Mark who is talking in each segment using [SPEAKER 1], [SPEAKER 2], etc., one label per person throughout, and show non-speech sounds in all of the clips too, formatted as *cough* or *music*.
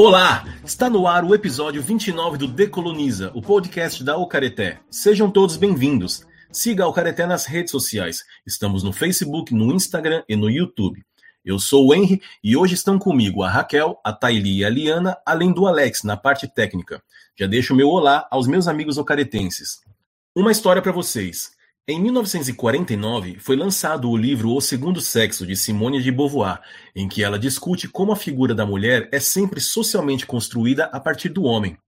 [SPEAKER 1] Olá! Está no ar o episódio 29 do Decoloniza, o podcast da Ocareté. Sejam todos bem-vindos. Siga a Ocareté nas redes sociais. Estamos no Facebook, no Instagram e no YouTube. Eu sou o Henry e hoje estão comigo a Raquel, a Taili e a Liana, além do Alex na parte técnica. Já deixo meu olá aos meus amigos ocaretenses. Uma história para vocês. Em 1949, foi lançado o livro O Segundo Sexo, de Simone de Beauvoir, em que ela discute como a figura da mulher é sempre socialmente construída a partir do homem.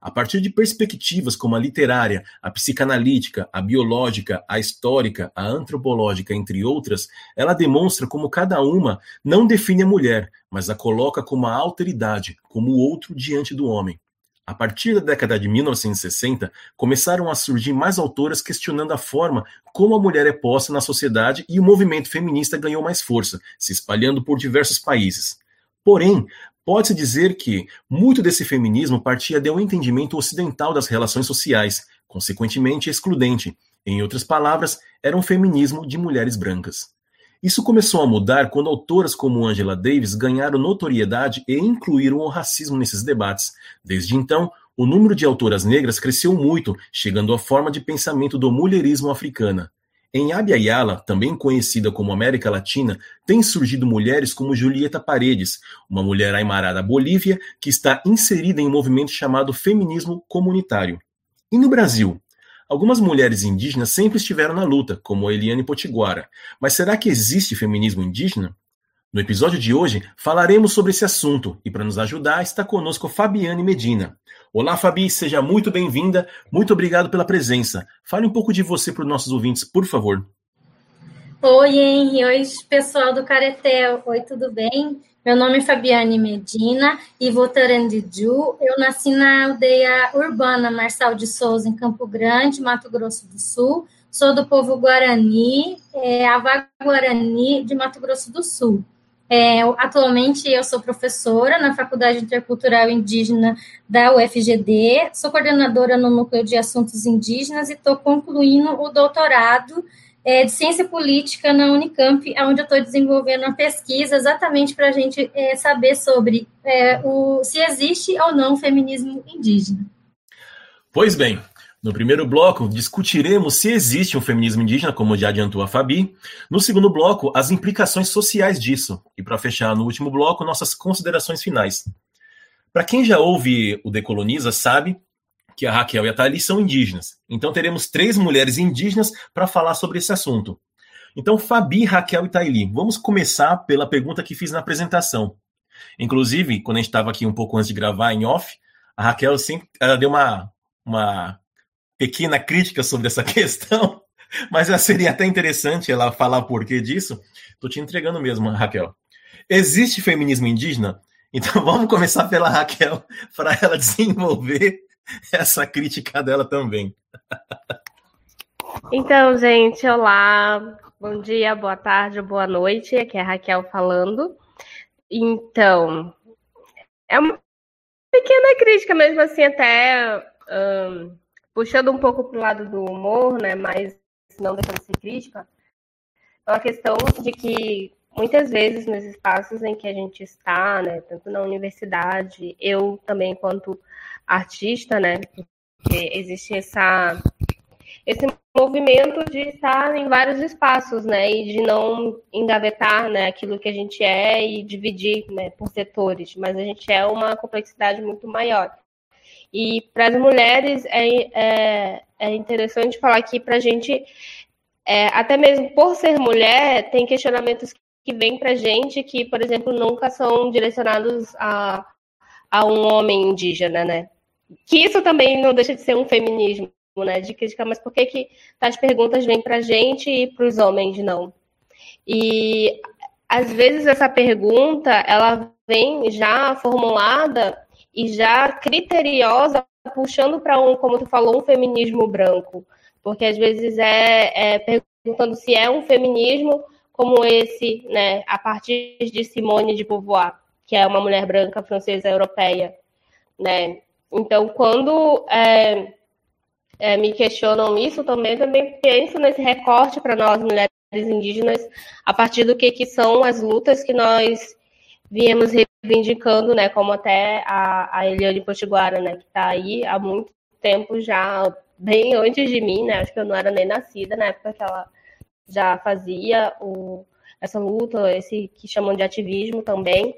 [SPEAKER 1] A partir de perspectivas como a literária, a psicanalítica, a biológica, a histórica, a antropológica, entre outras, ela demonstra como cada uma não define a mulher, mas a coloca como a alteridade, como o outro diante do homem. A partir da década de 1960, começaram a surgir mais autoras questionando a forma como a mulher é posta na sociedade e o movimento feminista ganhou mais força, se espalhando por diversos países. Porém, pode-se dizer que muito desse feminismo partia de um entendimento ocidental das relações sociais, consequentemente excludente. Em outras palavras, era um feminismo de mulheres brancas. Isso começou a mudar quando autoras como Angela Davis ganharam notoriedade e incluíram o racismo nesses debates. Desde então, o número de autoras negras cresceu muito, chegando à forma de pensamento do mulherismo africana. Em Abya também conhecida como América Latina, têm surgido mulheres como Julieta Paredes, uma mulher aimarada da Bolívia que está inserida em um movimento chamado feminismo comunitário. E no Brasil, Algumas mulheres indígenas sempre estiveram na luta, como Eliane Potiguara. Mas será que existe feminismo indígena? No episódio de hoje, falaremos sobre esse assunto e para nos ajudar está conosco Fabiane Medina. Olá, Fabi, seja muito bem-vinda. Muito obrigado pela presença. Fale um pouco de você para os nossos ouvintes, por favor.
[SPEAKER 2] Oi, Henry. Oi, pessoal do Caretel. Oi, tudo bem? Meu nome é Fabiane Medina e Votarandiju. Eu nasci na aldeia urbana Marçal de Souza, em Campo Grande, Mato Grosso do Sul. Sou do povo Guarani, é, Avá Guarani de Mato Grosso do Sul. É, atualmente eu sou professora na Faculdade Intercultural Indígena da UFGD, sou coordenadora no Núcleo de Assuntos Indígenas e estou concluindo o doutorado é, de ciência política na Unicamp, onde eu estou desenvolvendo uma pesquisa exatamente para a gente é, saber sobre é, o, se existe ou não feminismo indígena.
[SPEAKER 1] Pois bem, no primeiro bloco, discutiremos se existe um feminismo indígena, como já adiantou a Fabi. No segundo bloco, as implicações sociais disso. E para fechar no último bloco, nossas considerações finais. Para quem já ouve o Decoloniza, sabe que a Raquel e a Thalie são indígenas. Então teremos três mulheres indígenas para falar sobre esse assunto. Então, Fabi, Raquel e Thaili, vamos começar pela pergunta que fiz na apresentação. Inclusive, quando a gente estava aqui um pouco antes de gravar em off, a Raquel sempre ela deu uma, uma pequena crítica sobre essa *laughs* questão, mas seria até interessante ela falar o porquê disso. Estou te entregando mesmo, Raquel. Existe feminismo indígena? Então *laughs* vamos começar pela Raquel para ela *laughs* desenvolver *laughs* essa crítica dela também.
[SPEAKER 3] Então, gente, olá. Bom dia, boa tarde, boa noite. Aqui é a Raquel falando. Então, é uma pequena crítica mesmo assim, até um, puxando um pouco para o lado do humor, né? Mas não deixando de ser crítica. É uma questão de que muitas vezes nos espaços em que a gente está, né, tanto na universidade, eu também enquanto artista, né? Porque existe essa, esse movimento de estar em vários espaços, né? E de não engavetar né, aquilo que a gente é e dividir né, por setores. Mas a gente é uma complexidade muito maior. E para as mulheres é, é, é, interessante falar que para a gente, é, até mesmo por ser mulher, tem questionamentos que vêm para a gente que, por exemplo, nunca são direcionados a, a um homem indígena, né? Que isso também não deixa de ser um feminismo, né? De criticar, mas por que, que as perguntas vêm para a gente e para os homens não? E às vezes essa pergunta ela vem já formulada e já criteriosa, puxando para um, como tu falou, um feminismo branco, porque às vezes é, é perguntando se é um feminismo como esse, né, a partir de Simone de Beauvoir que é uma mulher branca francesa europeia, né? Então, quando é, é, me questionam isso, também também penso nesse recorte para nós mulheres indígenas a partir do que, que são as lutas que nós viemos reivindicando, né, como até a, a Eliane Potiguara, né, que está aí há muito tempo já, bem antes de mim, né, acho que eu não era nem nascida na época que ela já fazia o, essa luta, esse que chamam de ativismo também.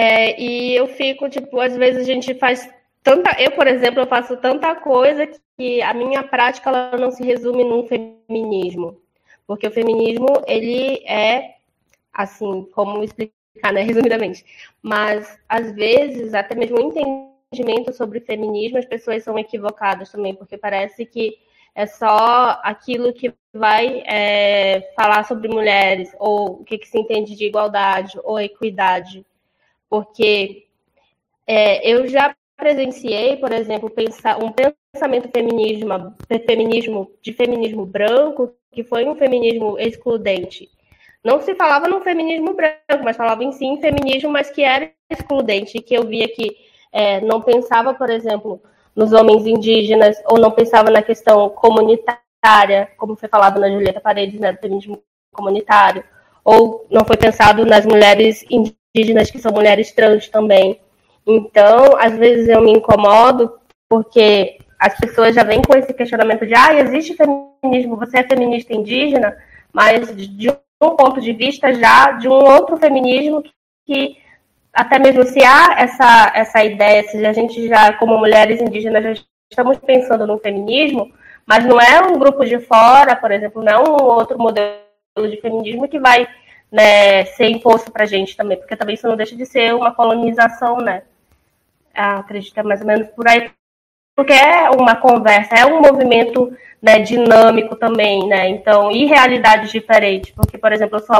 [SPEAKER 3] É, e eu fico, tipo, às vezes a gente faz tanta. Eu, por exemplo, eu faço tanta coisa que a minha prática ela não se resume num feminismo. Porque o feminismo, ele é, assim, como explicar, né, resumidamente. Mas, às vezes, até mesmo o entendimento sobre feminismo, as pessoas são equivocadas também, porque parece que é só aquilo que vai é, falar sobre mulheres, ou o que, que se entende de igualdade ou equidade porque é, eu já presenciei, por exemplo, pensar, um pensamento feminismo, feminismo de feminismo branco que foi um feminismo excludente. Não se falava no feminismo branco, mas falava em sim feminismo, mas que era excludente, que eu via que é, não pensava, por exemplo, nos homens indígenas, ou não pensava na questão comunitária, como foi falado na Julieta Paredes, né, do feminismo comunitário, ou não foi pensado nas mulheres indígenas que são mulheres trans também. Então, às vezes eu me incomodo porque as pessoas já vêm com esse questionamento de ah, existe feminismo, você é feminista indígena, mas de um ponto de vista já de um outro feminismo que até mesmo se há essa, essa ideia, se a gente já, como mulheres indígenas, já estamos pensando no feminismo, mas não é um grupo de fora, por exemplo, não é um outro modelo de feminismo que vai né, ser imposto para a gente também, porque também isso não deixa de ser uma colonização, né? Ah, acredito é mais ou menos por aí, porque é uma conversa, é um movimento né, dinâmico também, né? Então, e realidades diferentes, porque, por exemplo, eu sou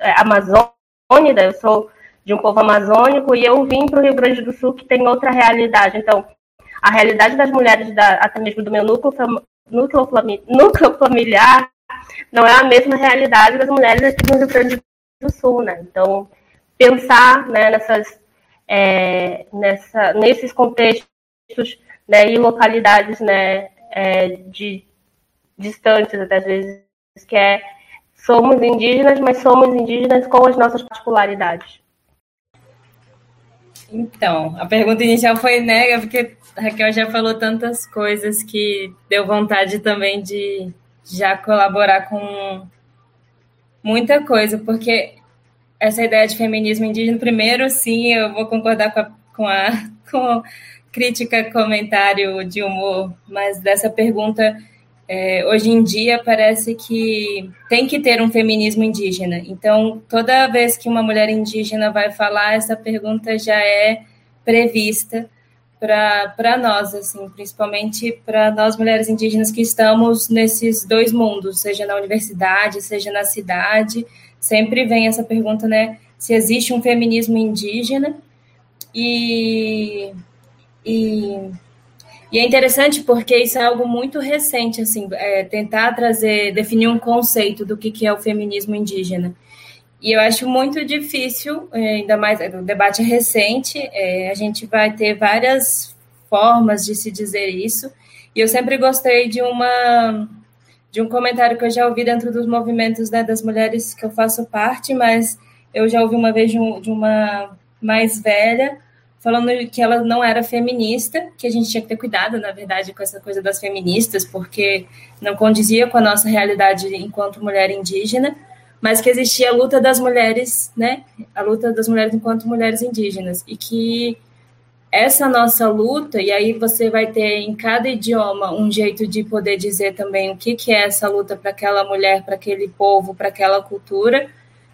[SPEAKER 3] é, amazônida, eu sou de um povo amazônico e eu vim para o Rio Grande do Sul que tem outra realidade. Então, a realidade das mulheres, da, até mesmo do meu núcleo, núcleo, núcleo familiar, não é a mesma realidade das mulheres aqui no Rio Grande do Sul, né? Então, pensar né, nessas, é, nessa, nesses contextos né, e localidades né, é, de, distantes, até às vezes, que é somos indígenas, mas somos indígenas com as nossas particularidades.
[SPEAKER 4] Então, a pergunta inicial foi nega, porque a Raquel já falou tantas coisas que deu vontade também de já colaborar com muita coisa, porque essa ideia de feminismo indígena, primeiro, sim, eu vou concordar com a, com a *laughs* com crítica, comentário de humor, mas dessa pergunta, é, hoje em dia parece que tem que ter um feminismo indígena. Então, toda vez que uma mulher indígena vai falar, essa pergunta já é prevista para nós, assim, principalmente para nós mulheres indígenas que estamos nesses dois mundos, seja na universidade, seja na cidade, sempre vem essa pergunta, né, se existe um feminismo indígena e, e, e é interessante porque isso é algo muito recente, assim, é, tentar trazer, definir um conceito do que, que é o feminismo indígena. E eu acho muito difícil, é, ainda mais o debate é recente, é, a gente vai ter várias formas de se dizer isso. E eu sempre gostei de uma de um comentário que eu já ouvi dentro dos movimentos né, das mulheres que eu faço parte, mas eu já ouvi uma vez de, um, de uma mais velha falando que ela não era feminista, que a gente tinha que ter cuidado, na verdade, com essa coisa das feministas, porque não condizia com a nossa realidade enquanto mulher indígena mas que existia a luta das mulheres, né? A luta das mulheres enquanto mulheres indígenas e que essa nossa luta, e aí você vai ter em cada idioma um jeito de poder dizer também o que, que é essa luta para aquela mulher, para aquele povo, para aquela cultura,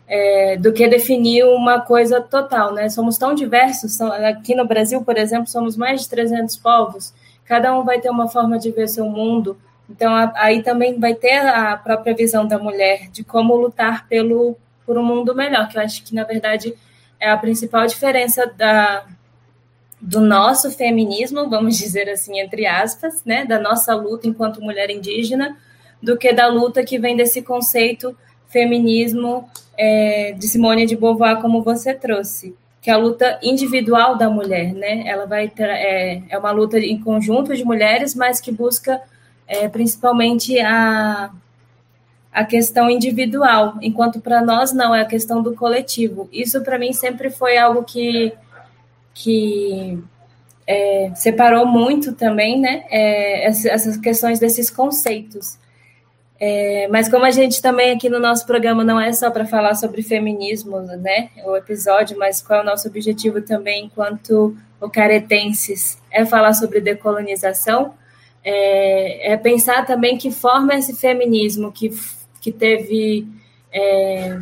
[SPEAKER 4] é, do que definir uma coisa total, né? Somos tão diversos, aqui no Brasil, por exemplo, somos mais de 300 povos, cada um vai ter uma forma de ver seu mundo, então, aí também vai ter a própria visão da mulher de como lutar pelo, por um mundo melhor, que eu acho que, na verdade, é a principal diferença da, do nosso feminismo, vamos dizer assim, entre aspas, né, da nossa luta enquanto mulher indígena, do que da luta que vem desse conceito feminismo é, de Simone de Beauvoir, como você trouxe, que é a luta individual da mulher, né? Ela vai ter, é, é uma luta em conjunto de mulheres, mas que busca é, principalmente a, a questão individual, enquanto para nós não, é a questão do coletivo. Isso para mim sempre foi algo que, que é, separou muito também, né? É, essas questões desses conceitos. É, mas como a gente também aqui no nosso programa não é só para falar sobre feminismo, né? O episódio, mas qual é o nosso objetivo também enquanto ocaretenses é falar sobre decolonização, é, é pensar também que forma esse feminismo que que teve é,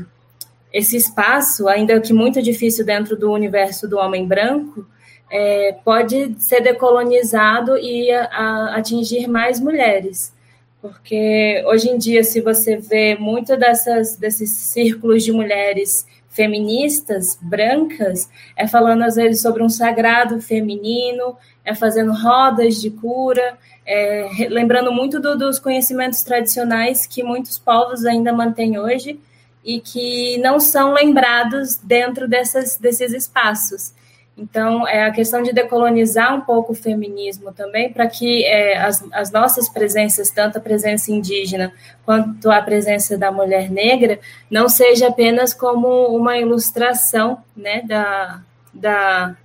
[SPEAKER 4] esse espaço, ainda que muito difícil dentro do universo do homem branco, é, pode ser decolonizado e a, a atingir mais mulheres. Porque hoje em dia, se você vê muito dessas, desses círculos de mulheres feministas brancas, é falando às vezes sobre um sagrado feminino, é fazendo rodas de cura, é, lembrando muito do, dos conhecimentos tradicionais que muitos povos ainda mantêm hoje e que não são lembrados dentro dessas, desses espaços. Então, é a questão de decolonizar um pouco o feminismo também, para que é, as, as nossas presenças, tanto a presença indígena quanto a presença da mulher negra, não seja apenas como uma ilustração né, da, da,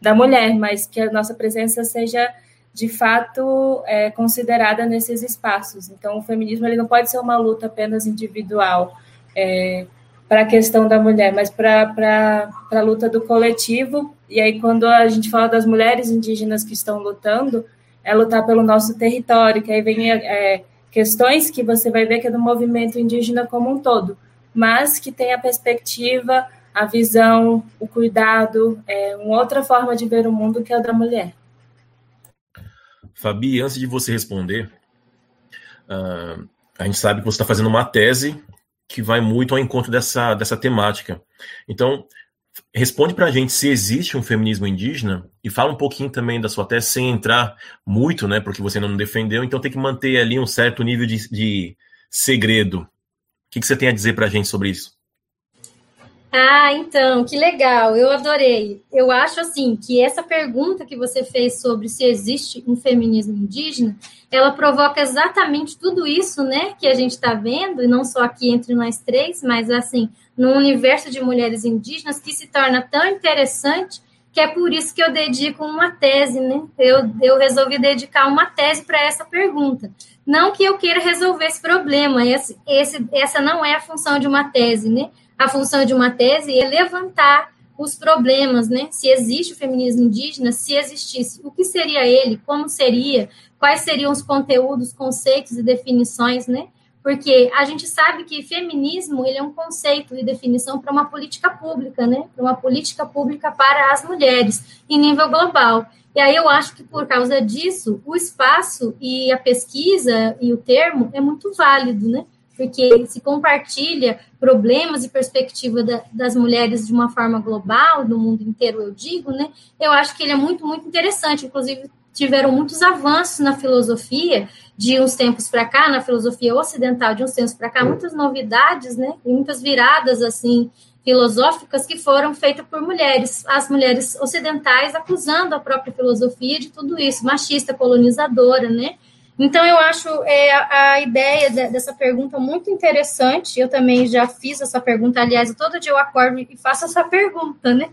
[SPEAKER 4] da mulher, mas que a nossa presença seja de fato é, considerada nesses espaços. Então, o feminismo ele não pode ser uma luta apenas individual é, para a questão da mulher, mas para a luta do coletivo. E aí, quando a gente fala das mulheres indígenas que estão lutando, é lutar pelo nosso território, que aí vem é, questões que você vai ver que é do movimento indígena como um todo, mas que tem a perspectiva a visão, o cuidado, é uma outra forma de ver o mundo que é a da mulher.
[SPEAKER 1] Fabi, antes de você responder, uh, a gente sabe que você está fazendo uma tese que vai muito ao encontro dessa, dessa temática. Então, responde para a gente se existe um feminismo indígena e fala um pouquinho também da sua tese, sem entrar muito, né, porque você não defendeu, então tem que manter ali um certo nível de, de segredo. O que, que você tem a dizer para a gente sobre isso?
[SPEAKER 2] Ah, então, que legal, eu adorei. Eu acho assim que essa pergunta que você fez sobre se existe um feminismo indígena, ela provoca exatamente tudo isso, né, que a gente está vendo, e não só aqui entre nós três, mas assim, no universo de mulheres indígenas, que se torna tão interessante que é por isso que eu dedico uma tese, né? Eu, eu resolvi dedicar uma tese para essa pergunta. Não que eu queira resolver esse problema, esse, esse, essa não é a função de uma tese, né? A função de uma tese é levantar os problemas, né? Se existe o feminismo indígena, se existisse, o que seria ele, como seria, quais seriam os conteúdos, conceitos e definições, né? Porque a gente sabe que feminismo ele é um conceito e definição para uma política pública, né? Para uma política pública para as mulheres em nível global. E aí eu acho que por causa disso, o espaço e a pesquisa e o termo é muito válido, né? Porque se compartilha problemas e perspectiva da, das mulheres de uma forma global, no mundo inteiro, eu digo, né? Eu acho que ele é muito, muito interessante. Inclusive, tiveram muitos avanços na filosofia de uns tempos para cá, na filosofia ocidental de uns tempos para cá, muitas novidades, né? E muitas viradas, assim, filosóficas que foram feitas por mulheres, as mulheres ocidentais acusando a própria filosofia de tudo isso, machista, colonizadora, né? Então, eu acho é, a ideia de, dessa pergunta muito interessante. Eu também já fiz essa pergunta, aliás, todo dia eu acordo e faço essa pergunta, né?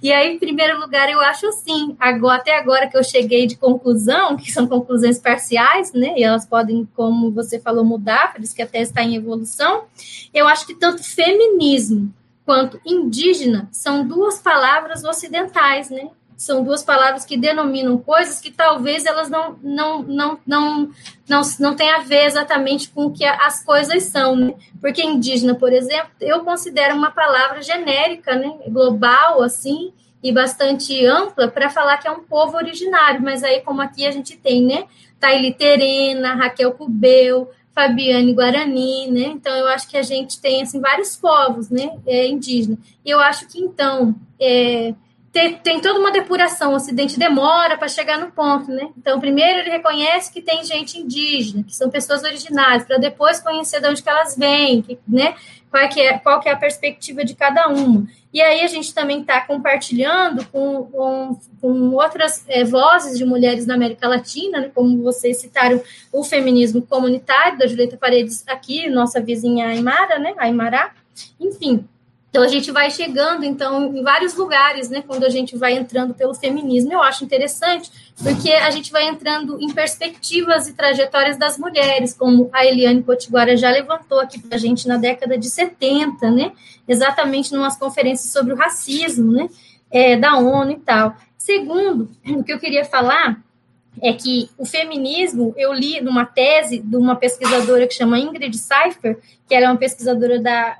[SPEAKER 2] E aí, em primeiro lugar, eu acho assim, agora, até agora que eu cheguei de conclusão, que são conclusões parciais, né? E elas podem, como você falou, mudar, por isso que até está em evolução. Eu acho que tanto feminismo quanto indígena são duas palavras ocidentais, né? São duas palavras que denominam coisas que talvez elas não não não não não, não tenham a ver exatamente com o que as coisas são, né? Porque indígena, por exemplo, eu considero uma palavra genérica, né? global assim e bastante ampla para falar que é um povo originário, mas aí como aqui a gente tem, né, Taili Terena, Raquel Cubeu, Fabiane Guarani, né? Então eu acho que a gente tem assim vários povos, né, é, indígena. E eu acho que então é, tem, tem toda uma depuração, o Ocidente demora para chegar no ponto, né? Então, primeiro ele reconhece que tem gente indígena, que são pessoas originárias, para depois conhecer de onde que elas vêm, que, né? Qual, é que é, qual que é a perspectiva de cada uma. E aí a gente também está compartilhando com, com, com outras é, vozes de mulheres na América Latina, né? como vocês citaram, o feminismo comunitário da Julieta Paredes aqui, nossa vizinha Aymara, né? Aymará. Enfim, então a gente vai chegando então em vários lugares, né, quando a gente vai entrando pelo feminismo. Eu acho interessante porque a gente vai entrando em perspectivas e trajetórias das mulheres, como a Eliane Potiguara já levantou aqui para a gente na década de 70, né, exatamente em umas conferências sobre o racismo, né, é, da ONU e tal. Segundo, o que eu queria falar é que o feminismo, eu li numa tese de uma pesquisadora que chama Ingrid Seifer, que ela é uma pesquisadora da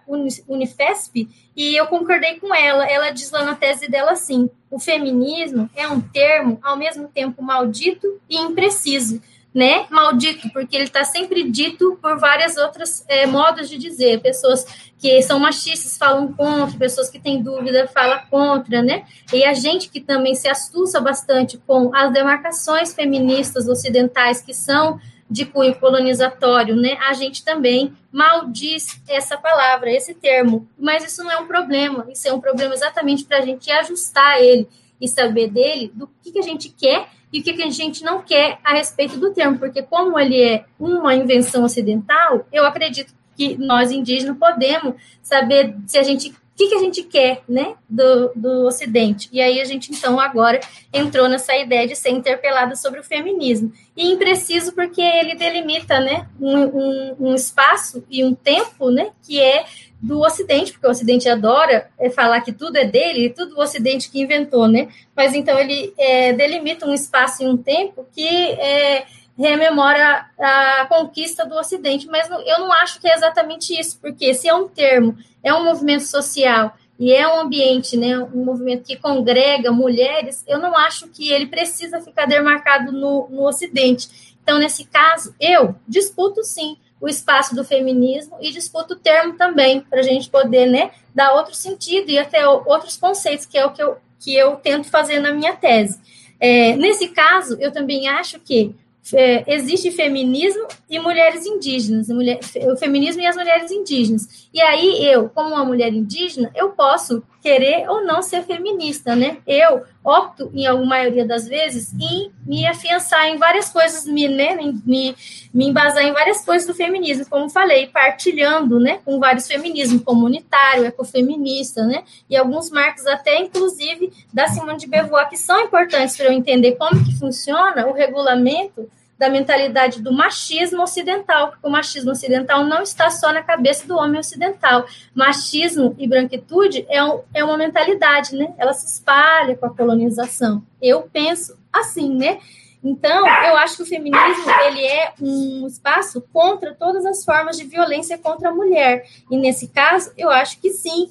[SPEAKER 2] Unifesp, e eu concordei com ela. Ela diz lá na tese dela assim: o feminismo é um termo ao mesmo tempo maldito e impreciso né, maldito, porque ele está sempre dito por várias outras é, modos de dizer. Pessoas que são machistas falam contra, pessoas que têm dúvida falam contra, né? E a gente que também se assusta bastante com as demarcações feministas ocidentais que são de cunho colonizatório, né? A gente também maldiz essa palavra, esse termo. Mas isso não é um problema, isso é um problema exatamente para a gente ajustar ele e saber dele do que, que a gente quer e o que, que a gente não quer a respeito do termo, porque como ele é uma invenção ocidental, eu acredito que nós indígenas podemos saber se a gente o que, que a gente quer, né, do, do Ocidente. E aí a gente, então, agora entrou nessa ideia de ser interpelada sobre o feminismo. E impreciso porque ele delimita, né, um, um, um espaço e um tempo, né, que é do Ocidente, porque o Ocidente adora é, falar que tudo é dele, tudo o Ocidente que inventou, né? Mas então ele é, delimita um espaço e um tempo que é, rememora a conquista do Ocidente, mas eu não acho que é exatamente isso, porque se é um termo, é um movimento social e é um ambiente, né, um movimento que congrega mulheres, eu não acho que ele precisa ficar demarcado no, no Ocidente. Então, nesse caso, eu disputo sim o espaço do feminismo e disputa o termo também, para a gente poder né, dar outro sentido e até outros conceitos, que é o que eu, que eu tento fazer na minha tese. É, nesse caso, eu também acho que é, existe feminismo e mulheres indígenas, mulher, o feminismo e as mulheres indígenas. E aí eu, como uma mulher indígena, eu posso querer ou não ser feminista, né? Eu opto, em alguma maioria das vezes, em me afiançar em várias coisas, me, né, me, me embasar em várias coisas do feminismo, como falei, partilhando, né, com vários feminismos, comunitário, ecofeminista, né, e alguns marcos até, inclusive, da Simone de Beauvoir, que são importantes para eu entender como que funciona o regulamento da mentalidade do machismo ocidental, porque o machismo ocidental não está só na cabeça do homem ocidental. Machismo e branquitude é, um, é uma mentalidade, né? Ela se espalha com a colonização. Eu penso assim, né? Então, eu acho que o feminismo ele é um espaço contra todas as formas de violência contra a mulher. E nesse caso, eu acho que sim,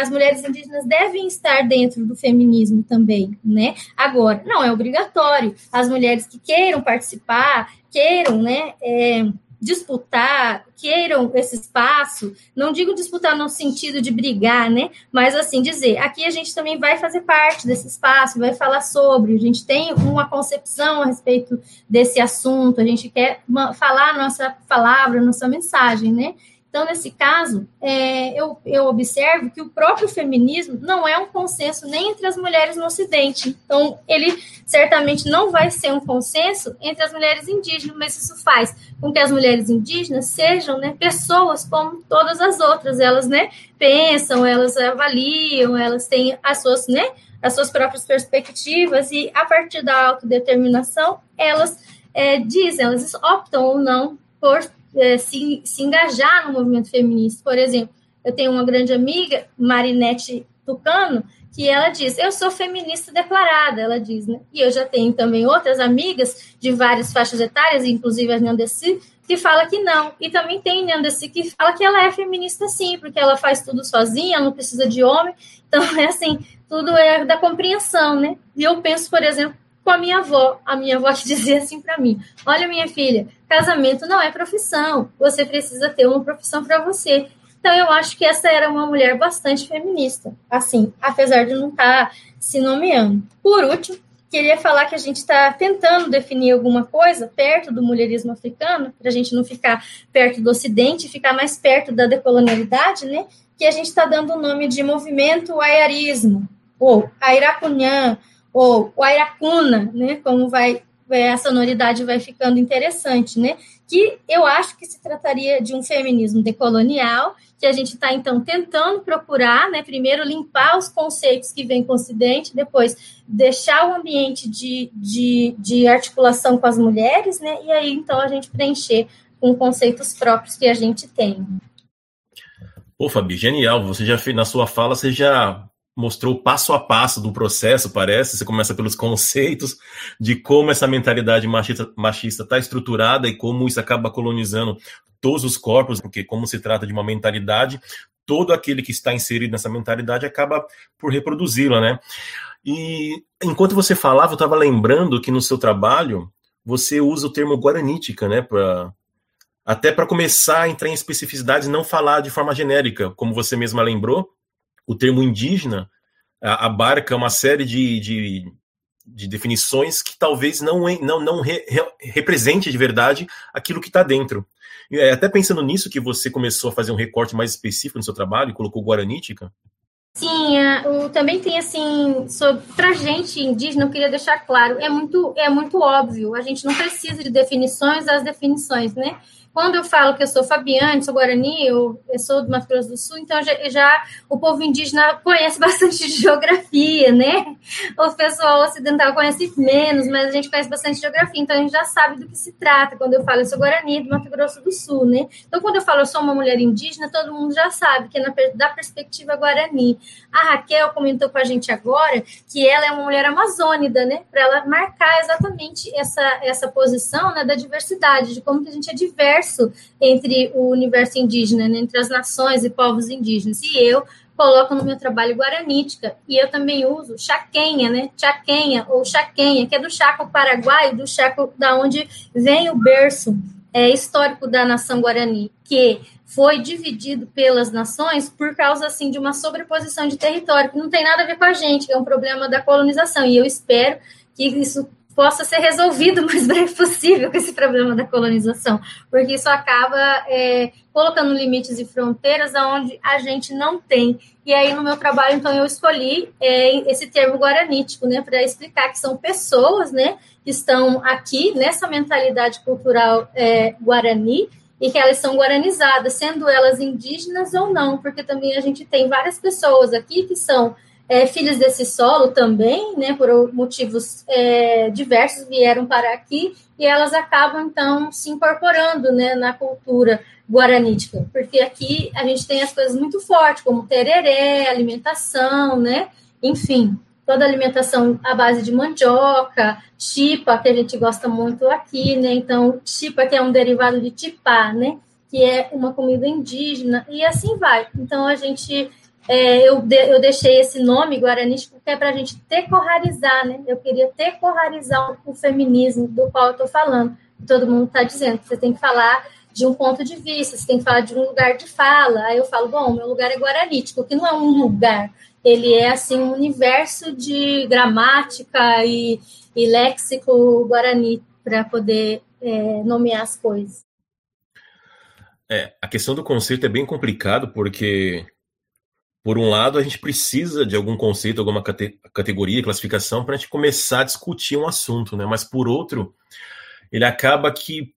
[SPEAKER 2] as mulheres indígenas devem estar dentro do feminismo também, né? Agora, não é obrigatório. As mulheres que queiram participar, queiram, né, é, disputar, queiram esse espaço, não digo disputar no sentido de brigar, né? Mas assim, dizer, aqui a gente também vai fazer parte desse espaço, vai falar sobre, a gente tem uma concepção a respeito desse assunto, a gente quer falar nossa palavra, nossa mensagem, né? Então, nesse caso, é, eu, eu observo que o próprio feminismo não é um consenso nem entre as mulheres no Ocidente. Então, ele certamente não vai ser um consenso entre as mulheres indígenas, mas isso faz com que as mulheres indígenas sejam né, pessoas como todas as outras. Elas né, pensam, elas avaliam, elas têm as suas, né, as suas próprias perspectivas e, a partir da autodeterminação, elas é, dizem, elas optam ou não por é, se, se engajar no movimento feminista. Por exemplo, eu tenho uma grande amiga, Marinette Tucano, que ela diz, eu sou feminista declarada, ela diz, né? E eu já tenho também outras amigas de várias faixas etárias, inclusive a Nandessi, que fala que não. E também tem Nandessi que fala que ela é feminista sim, porque ela faz tudo sozinha, não precisa de homem. Então, *laughs* é assim, tudo é da compreensão, né? E eu penso, por exemplo, com a minha avó. A minha avó que *laughs* dizia assim para mim: Olha, minha filha, casamento não é profissão. Você precisa ter uma profissão para você. Então eu acho que essa era uma mulher bastante feminista, assim, apesar de não estar tá se nomeando. Por último, queria falar que a gente está tentando definir alguma coisa perto do mulherismo africano, para a gente não ficar perto do Ocidente, ficar mais perto da decolonialidade, né? Que a gente está dando o nome de movimento aiarismo, ou airacunhã, ou o airacuna, né? Como vai a sonoridade vai ficando interessante, né? Que eu acho que se trataria de um feminismo decolonial, que a gente está, então, tentando procurar, né? Primeiro, limpar os conceitos que vêm com o Ocidente, depois, deixar o ambiente de, de, de articulação com as mulheres, né? E aí, então, a gente preencher com conceitos próprios que a gente tem.
[SPEAKER 1] Pô, Fabi, genial. Você já fez, na sua fala, você já mostrou passo a passo do processo, parece. Você começa pelos conceitos de como essa mentalidade machista está estruturada e como isso acaba colonizando todos os corpos, porque como se trata de uma mentalidade, todo aquele que está inserido nessa mentalidade acaba por reproduzi-la, né? E enquanto você falava, eu estava lembrando que no seu trabalho você usa o termo guaranítica, né, para até para começar a entrar em especificidades, não falar de forma genérica, como você mesma lembrou, o termo indígena abarca uma série de, de, de definições que talvez não, não, não re, re, represente de verdade aquilo que está dentro. E é, até pensando nisso que você começou a fazer um recorte mais específico no seu trabalho, colocou Guaranítica.
[SPEAKER 2] Sim, é, também tem assim, para gente indígena, eu queria deixar claro, é muito, é muito óbvio, a gente não precisa de definições as definições, né? Quando eu falo que eu sou Fabiane, sou Guarani, eu, eu sou do Mato Grosso do Sul, então já, já, o povo indígena conhece *laughs* bastante geografia, né? O pessoal ocidental conhece menos, mas a gente conhece bastante geografia, então a gente já sabe do que se trata. Quando eu falo eu sou Guarani, do Mato Grosso do Sul, né? Então quando eu falo eu sou uma mulher indígena, todo mundo já sabe que é na, da perspectiva Guarani. A Raquel comentou com a gente agora que ela é uma mulher amazônida, né? Para ela marcar exatamente essa, essa posição né, da diversidade, de como que a gente é diverso universo entre o universo indígena, né, entre as nações e povos indígenas. E eu coloco no meu trabalho guaranítica, e eu também uso chaquenha, né? Chaquenha ou chaquenha, que é do Chaco Paraguai, do Chaco da onde vem o berço é, histórico da nação guarani, que foi dividido pelas nações por causa assim de uma sobreposição de território, que não tem nada a ver com a gente, é um problema da colonização. E eu espero que isso possa ser resolvido o mais breve possível com esse problema da colonização, porque isso acaba é, colocando limites e fronteiras aonde a gente não tem. E aí, no meu trabalho, então, eu escolhi é, esse termo guaranítico, né, para explicar que são pessoas, né, que estão aqui nessa mentalidade cultural é, guarani, e que elas são guaranizadas, sendo elas indígenas ou não, porque também a gente tem várias pessoas aqui que são é, filhos desse solo também, né, por motivos é, diversos, vieram para aqui e elas acabam, então, se incorporando né, na cultura guaranítica, porque aqui a gente tem as coisas muito fortes, como tereré, alimentação, né, enfim, toda alimentação à base de mandioca, chipa, que a gente gosta muito aqui, né, então, chipa que é um derivado de tipá, né, que é uma comida indígena, e assim vai. Então, a gente é, eu, de, eu deixei esse nome guaranístico porque é para a gente decorrarizar, né? Eu queria decorrarizar o, feminismo do qual eu estou falando. Todo mundo está dizendo você tem que falar de um ponto de vista, você tem que falar de um lugar de fala. Aí eu falo, bom, meu lugar é guaranítico, que não é um lugar, ele é assim um universo de gramática e, e léxico guarani para poder é, nomear as coisas.
[SPEAKER 1] É, a questão do conceito é bem complicado porque por um lado, a gente precisa de algum conceito, alguma cate categoria, classificação, para a gente começar a discutir um assunto, né? Mas por outro, ele acaba que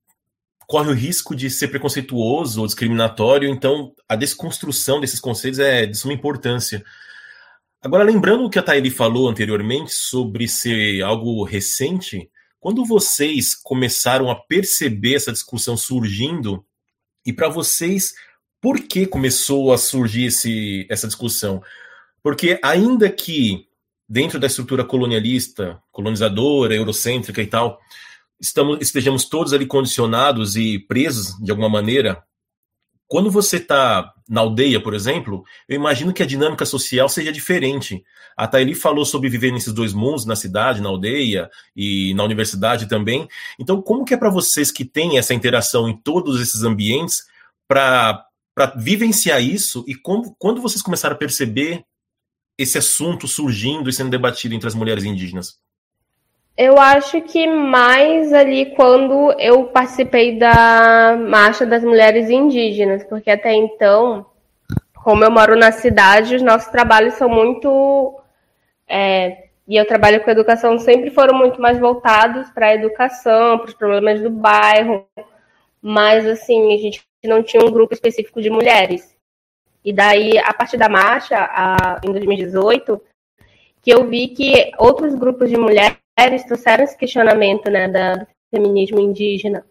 [SPEAKER 1] corre o risco de ser preconceituoso ou discriminatório, então a desconstrução desses conceitos é de suma importância. Agora, lembrando o que a Thaili falou anteriormente sobre ser algo recente, quando vocês começaram a perceber essa discussão surgindo, e para vocês por que começou a surgir esse, essa discussão? Porque, ainda que dentro da estrutura colonialista, colonizadora, eurocêntrica e tal, estamos, estejamos todos ali condicionados e presos de alguma maneira, quando você está na aldeia, por exemplo, eu imagino que a dinâmica social seja diferente. A Thaili falou sobre viver nesses dois mundos, na cidade, na aldeia e na universidade também. Então, como que é para vocês que têm essa interação em todos esses ambientes, para para vivenciar isso e como, quando vocês começaram a perceber esse assunto surgindo e sendo debatido entre as mulheres indígenas?
[SPEAKER 3] Eu acho que mais ali quando eu participei da Marcha das Mulheres Indígenas, porque até então, como eu moro na cidade, os nossos trabalhos são muito. É, e eu trabalho com educação, sempre foram muito mais voltados para a educação, para os problemas do bairro, mas assim, a gente não tinha um grupo específico de mulheres. E daí, a partir da marcha, a, em 2018, que eu vi que outros grupos de mulheres trouxeram esse questionamento né, da, do feminismo indígena,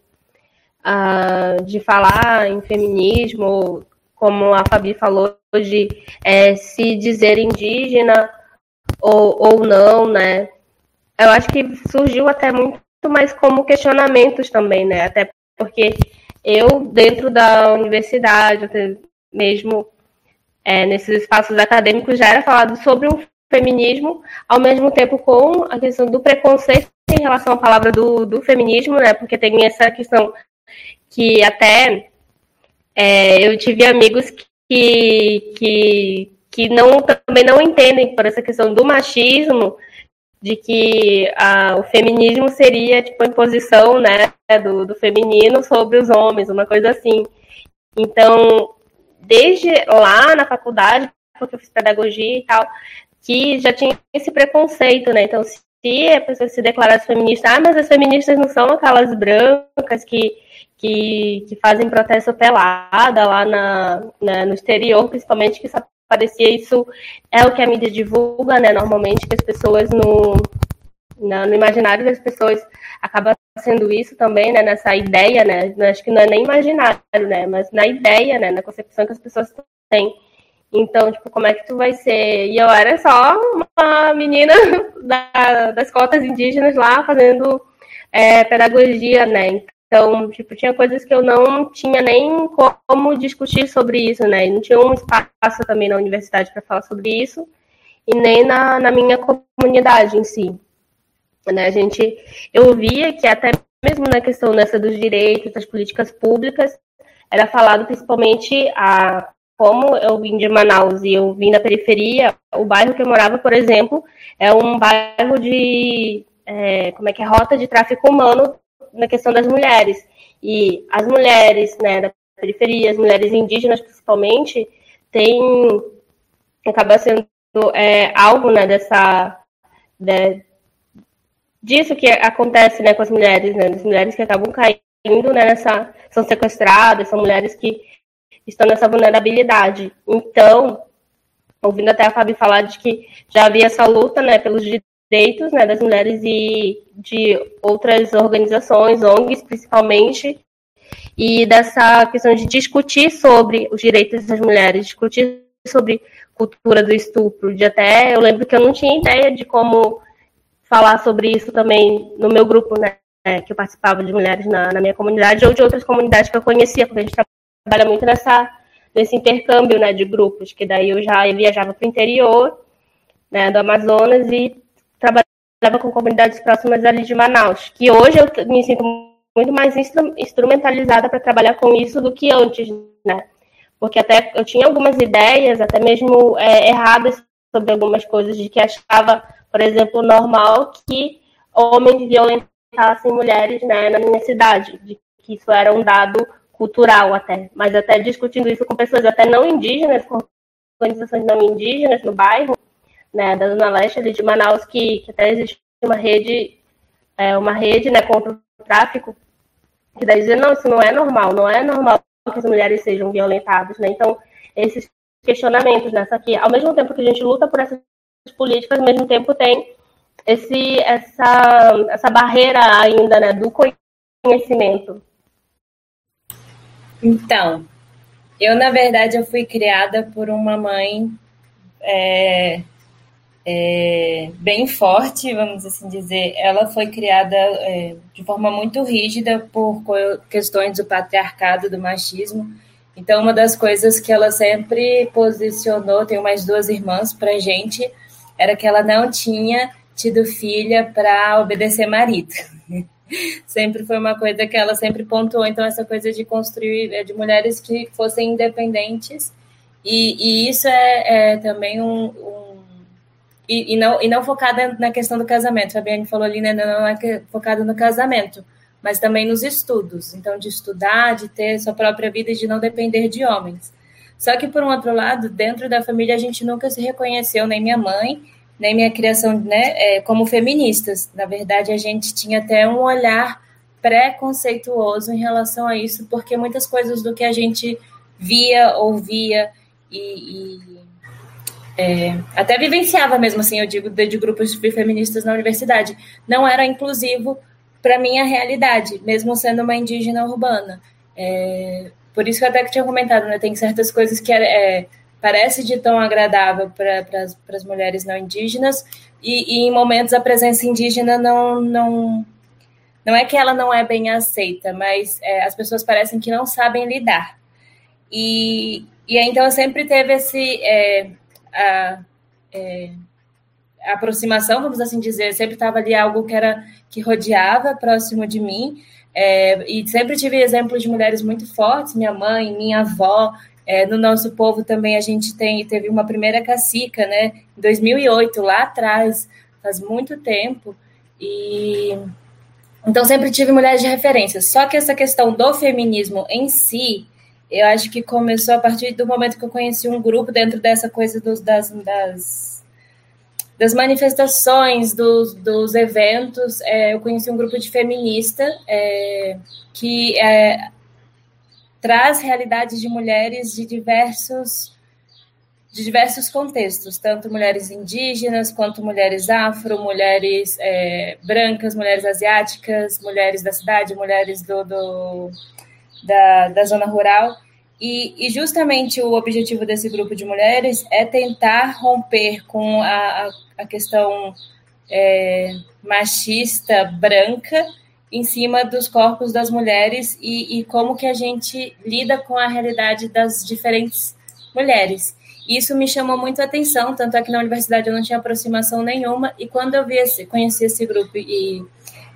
[SPEAKER 3] uh, de falar em feminismo, como a Fabi falou, de é, se dizer indígena ou, ou não, né? Eu acho que surgiu até muito mais como questionamentos também, né? Até porque eu, dentro da universidade, mesmo é, nesses espaços acadêmicos, já era falado sobre o feminismo, ao mesmo tempo com a questão do preconceito em relação à palavra do, do feminismo, né? Porque tem essa questão que até é, eu tive amigos que, que, que não, também não entendem por essa questão do machismo, de que a, o feminismo seria tipo a imposição né, do, do feminino sobre os homens, uma coisa assim. Então, desde lá na faculdade, porque eu fiz pedagogia e tal, que já tinha esse preconceito, né? Então, se a pessoa se declarasse feminista, ah, mas as feministas não são aquelas brancas que, que, que fazem protesto pelada lá na, na, no exterior, principalmente, que só parecia isso é o que a mídia divulga, né? Normalmente, que as pessoas no, no imaginário das pessoas acaba sendo isso também, né, nessa ideia, né, acho que não é nem imaginário, né, mas na ideia, né, na concepção que as pessoas têm. Então, tipo, como é que tu vai ser? E eu era só uma menina *laughs* da, das cotas indígenas lá fazendo é, pedagogia, né? Então, tipo, tinha coisas que eu não tinha nem como discutir sobre isso, né? Não tinha um espaço também na universidade para falar sobre isso, e nem na, na minha comunidade em si. Né? A gente, eu via que até mesmo na questão nessa dos direitos, das políticas públicas, era falado principalmente a como eu vim de Manaus e eu vim da periferia, o bairro que eu morava, por exemplo, é um bairro de é, como é que é rota de tráfico humano na questão das mulheres e as mulheres, né, da periferia, as mulheres indígenas principalmente, têm acaba sendo é, alvo, né, dessa de, disso que acontece né, com as mulheres, né, as mulheres que acabam caindo né, nessa. são sequestradas, são mulheres que estão nessa vulnerabilidade. Então, ouvindo até a Fabi falar de que já havia essa luta né, pelos direitos né, das mulheres e de outras organizações, ONGs principalmente, e dessa questão de discutir sobre os direitos das mulheres, discutir sobre cultura do estupro, de até eu lembro que eu não tinha ideia de como falar sobre isso também no meu grupo, né? Que eu participava de mulheres na, na minha comunidade ou de outras comunidades que eu conhecia, porque a gente trabalha muito nessa, nesse intercâmbio né, de grupos, que daí eu já viajava para o interior né, do Amazonas e trabalhava com comunidades próximas ali de Manaus, que hoje eu me sinto muito mais instrumentalizada para trabalhar com isso do que antes, né? Porque até eu tinha algumas ideias, até mesmo é, erradas sobre algumas coisas, de que achava por exemplo, normal que homens violentassem mulheres né, na minha cidade, de que isso era um dado cultural até, mas até discutindo isso com pessoas até não indígenas, com organizações não indígenas no bairro, né, da Zona Leste ali de Manaus, que, que até existe uma rede, é, uma rede né, contra o tráfico, que daí dizendo, não, isso não é normal, não é normal que as mulheres sejam violentadas, né? Então, esses questionamentos, né? Só que ao mesmo tempo que a gente luta por essas políticas, ao mesmo tempo tem esse, essa, essa barreira ainda né, do conhecimento.
[SPEAKER 4] Então, eu, na verdade, eu fui criada por uma mãe é, é, bem forte, vamos assim dizer. Ela foi criada é, de forma muito rígida por questões do patriarcado, do machismo. Então, uma das coisas que ela sempre posicionou, tenho mais duas irmãs, para gente, era que ela não tinha tido filha para obedecer marido. *laughs* sempre foi uma coisa que ela sempre pontuou. Então, essa coisa de construir, é, de mulheres que fossem independentes. E, e isso é, é também um. um e, e, não, e não focada na questão do casamento. A Fabiane falou ali, né? Não é focada no casamento, mas também nos estudos. Então, de estudar, de ter sua própria vida e de não depender de homens. Só que, por um outro lado, dentro da família, a gente nunca se reconheceu, nem minha mãe, nem minha criação, né, é, como feministas. Na verdade, a gente tinha até um olhar preconceituoso em relação a isso, porque muitas coisas do que a gente via, ouvia e, e é, até vivenciava mesmo assim, eu digo, de, de grupos feministas na universidade, não era inclusivo para minha realidade, mesmo sendo uma indígena urbana. É, por isso que eu até que tinha comentado, né? Tem certas coisas que é, é parece de tão agradável para as mulheres não indígenas, e, e, em momentos a presença indígena não, não, não é que ela não é bem aceita, mas é, as pessoas parecem que não sabem lidar. E, e então sempre teve esse. A, é, a aproximação, vamos assim dizer, sempre estava ali algo que era que rodeava próximo de mim, é, e sempre tive exemplos de mulheres muito fortes, minha mãe, minha avó. É, no nosso povo também a gente tem, teve uma primeira cacica, né? Em 2008, lá atrás, faz muito tempo. E então sempre tive mulheres de referência. Só que essa questão do feminismo em si, eu acho que começou a partir do momento que eu conheci um grupo dentro dessa coisa dos, das, das das manifestações, dos, dos eventos, é, eu conheci um grupo de feminista é, que é, traz realidades de mulheres de diversos de diversos contextos, tanto mulheres indígenas quanto mulheres afro, mulheres é, brancas, mulheres asiáticas, mulheres da cidade, mulheres do, do da, da zona rural. E, e, justamente o objetivo desse grupo de mulheres é tentar romper com a, a, questão é, machista branca em cima dos corpos das mulheres e, e, como que a gente lida com a realidade das diferentes mulheres. Isso me chamou muito a atenção, tanto é que na universidade eu não tinha aproximação nenhuma, e quando eu vi esse, conheci esse grupo e,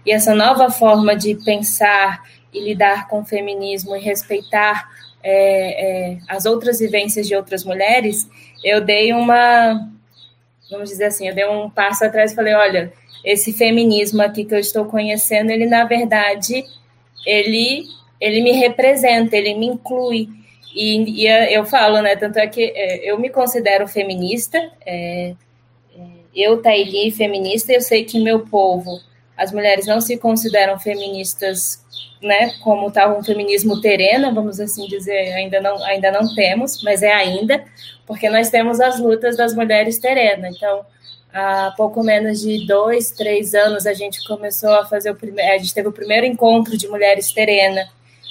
[SPEAKER 4] e essa nova forma de pensar e lidar com o feminismo e respeitar é, é, as outras vivências de outras mulheres, eu dei uma, vamos dizer assim, eu dei um passo atrás e falei, olha, esse feminismo aqui que eu estou conhecendo, ele na verdade, ele, ele me representa, ele me inclui. E, e eu falo, né, tanto é que é, eu me considero feminista, é, é eu, Taili, feminista, eu sei que meu povo, as mulheres não se consideram feministas né, como está um feminismo terreno, vamos assim dizer, ainda não, ainda não temos, mas é ainda, porque nós temos as lutas das mulheres terrenas. Então, há pouco menos de dois, três anos, a gente começou a fazer o primeiro, a gente teve o primeiro encontro de mulheres terena,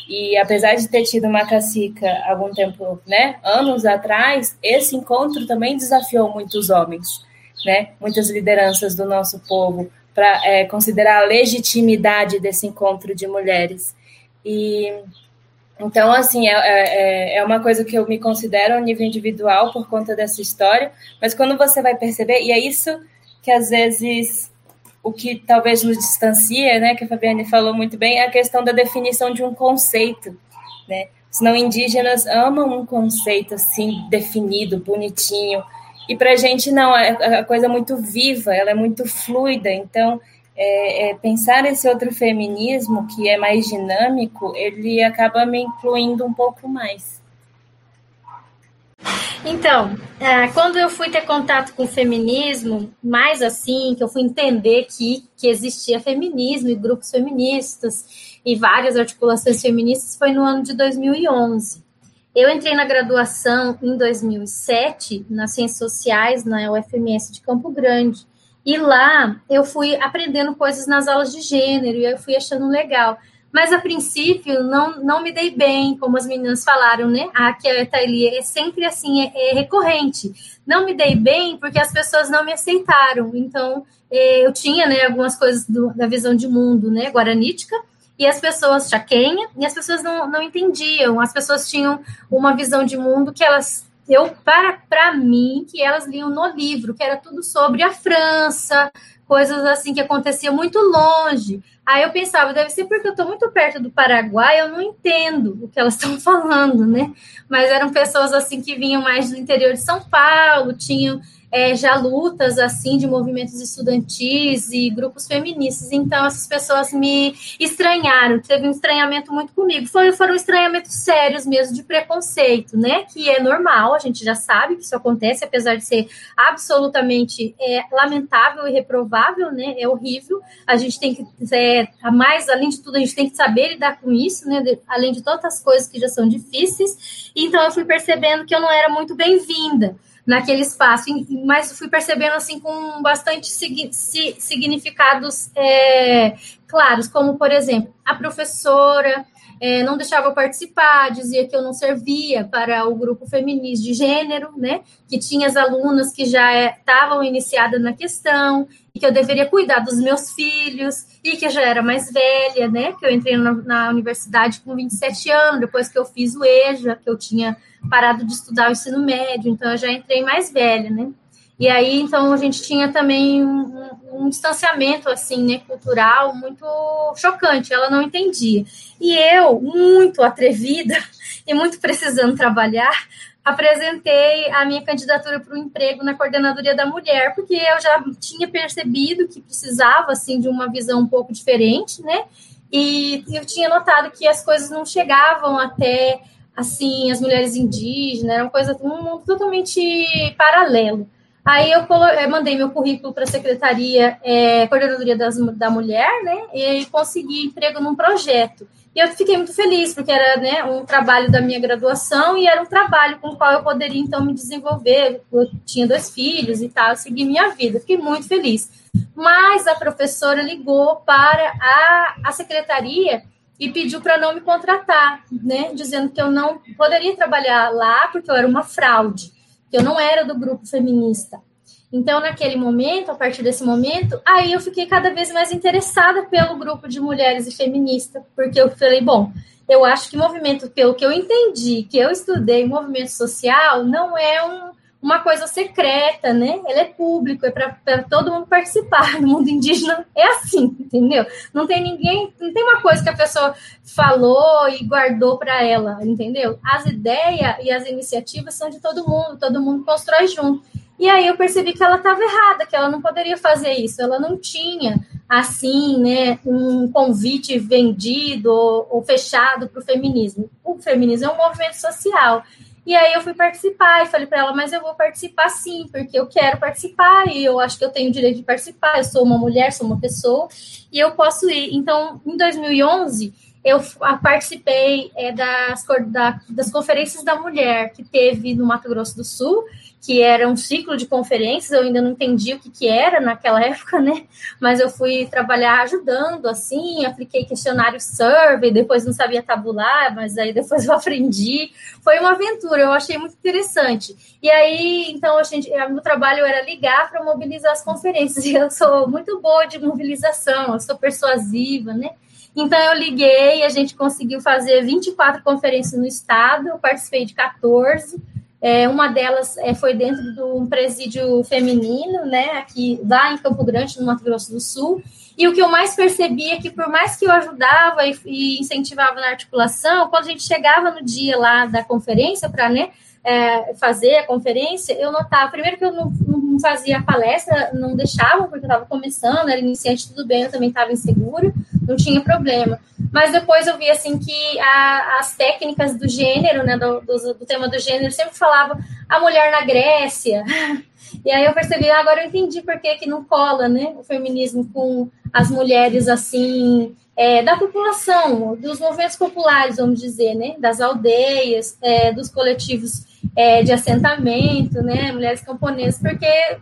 [SPEAKER 4] e apesar de ter tido uma cacica algum tempo, né, anos atrás, esse encontro também desafiou muitos homens, né, muitas lideranças do nosso povo, para é, considerar a legitimidade desse encontro de mulheres. E então, assim, é, é, é, uma coisa que eu me considero a nível individual por conta dessa história, mas quando você vai perceber, e é isso que às vezes o que talvez nos distancia, né, que a Fabiane falou muito bem, é a questão da definição de um conceito, né? Os não indígenas amam um conceito assim definido, bonitinho, e para a gente não, é, é a coisa muito viva, ela é muito fluida. Então, é, é, pensar esse outro feminismo que é mais dinâmico, ele acaba me incluindo um pouco mais.
[SPEAKER 2] Então, é, quando eu fui ter contato com o feminismo, mais assim, que eu fui entender que, que existia feminismo e grupos feministas e várias articulações feministas, foi no ano de 2011. Eu entrei na graduação em 2007, nas Ciências Sociais, na UFMS de Campo Grande. E lá eu fui aprendendo coisas nas aulas de gênero e eu fui achando legal. Mas a princípio não, não me dei bem, como as meninas falaram, né? A que a Thaili é sempre assim, é, é, recorrente. Não me dei bem porque as pessoas não me aceitaram. Então, é, eu tinha né, algumas coisas do, da visão de mundo né, guaranítica, e as pessoas chaquenha, e as pessoas não, não entendiam, as pessoas tinham uma visão de mundo que elas eu para para mim que elas liam no livro, que era tudo sobre a França, coisas assim que aconteciam muito longe. Aí eu pensava, deve ser porque eu estou muito perto do Paraguai, eu não entendo o que elas estão *laughs* falando, né? Mas eram pessoas assim que vinham mais do interior de São Paulo, tinham é, já lutas assim de movimentos estudantis e grupos feministas. Então essas pessoas me estranharam, teve um estranhamento muito comigo. Foi, foram estranhamentos sérios mesmo de preconceito, né? Que é normal, a gente já sabe que isso acontece, apesar de ser absolutamente é, lamentável e reprovável, né? É horrível. A gente tem que é, mais, além de tudo, a gente tem que saber lidar com isso, né? De, além de todas as coisas que já são difíceis. Então eu fui percebendo que eu não era muito bem-vinda naquele espaço, mas fui percebendo assim com bastante significados é, claros, como por exemplo, a professora é, não deixava eu participar, dizia que eu não servia para o grupo feminista de gênero, né? Que tinha as alunas que já estavam é, iniciadas na questão, e que eu deveria cuidar dos meus filhos, e que eu já era mais velha, né? Que eu entrei na, na universidade com 27 anos, depois que eu fiz o EJA, que eu tinha parado de estudar o ensino médio, então eu já entrei mais velha, né? E aí, então, a gente tinha também um, um, distanciamento, assim, né, cultural muito chocante, ela não entendia. E eu, muito atrevida *laughs* e muito precisando trabalhar, apresentei a minha candidatura para o emprego na coordenadoria da mulher, porque eu já tinha percebido que precisava, assim, de uma visão um pouco diferente, né, e eu tinha notado que as coisas não chegavam até, assim, as mulheres indígenas, era uma coisa, um mundo totalmente paralelo. Aí eu, eu mandei meu currículo para a Secretaria é, Coordenadoria das, da Mulher, né? E consegui emprego num projeto. E eu fiquei muito feliz, porque era né, um trabalho da minha graduação e era um trabalho com o qual eu poderia, então, me desenvolver. Eu tinha dois filhos e tal, seguir minha vida. Fiquei muito feliz. Mas a professora ligou para a, a secretaria e pediu para não me contratar, né? Dizendo que eu não poderia trabalhar lá porque eu era uma fraude que eu não era do grupo feminista. Então, naquele momento, a partir desse momento, aí eu fiquei cada vez mais interessada pelo grupo de mulheres e feministas, porque eu falei, bom, eu acho que movimento, pelo que eu entendi, que eu estudei movimento social, não é um, uma coisa secreta, né? Ele é público, é para todo mundo participar. No mundo indígena é assim, entendeu? Não tem ninguém, não tem uma coisa que a pessoa falou e guardou para ela, entendeu? As ideias e as iniciativas são de todo mundo, todo mundo constrói junto. E aí eu percebi que ela estava errada, que ela não poderia fazer isso, ela não tinha assim, né, um convite vendido ou, ou fechado para o feminismo. O feminismo é um movimento social e aí eu fui participar e falei para ela, mas eu vou participar sim, porque eu quero participar e eu acho que eu tenho o direito de participar. Eu sou uma mulher, sou uma pessoa e eu posso ir. Então, em 2011, eu participei é, das, da, das conferências da mulher que teve no Mato Grosso do Sul que era um ciclo de conferências, eu ainda não entendi o que, que era naquela *laughs* época, né? Mas eu fui trabalhar ajudando, assim, apliquei questionário survey, depois não sabia tabular, mas aí depois eu *laughs* aprendi. Foi uma aventura, eu achei muito interessante. E aí, então, a gente, meu trabalho era ligar para mobilizar as conferências, *laughs* e eu sou muito boa de mobilização, eu sou persuasiva, né? Então, eu liguei, a gente conseguiu fazer 24 conferências no estado, eu participei de 14, é, uma delas é, foi dentro de um presídio feminino, né, aqui lá em Campo Grande, no Mato Grosso do Sul. E o que eu mais percebi é que, por mais que eu ajudava e, e incentivava na articulação, quando a gente chegava no dia lá da conferência para né, é, fazer a conferência, eu notava, primeiro que eu não, não fazia palestra, não deixavam, porque eu estava começando, era iniciante, tudo bem, eu também estava insegura, não tinha problema. Mas depois eu vi assim que a, as técnicas do gênero, né, do, do, do, tema do gênero, sempre falava a mulher na Grécia. *laughs* E aí eu percebi, agora eu entendi por que, que não cola, né, o feminismo com as mulheres assim é, da população, dos movimentos populares, vamos dizer, né, das aldeias, é, dos coletivos é, de assentamento, né, mulheres camponesas, porque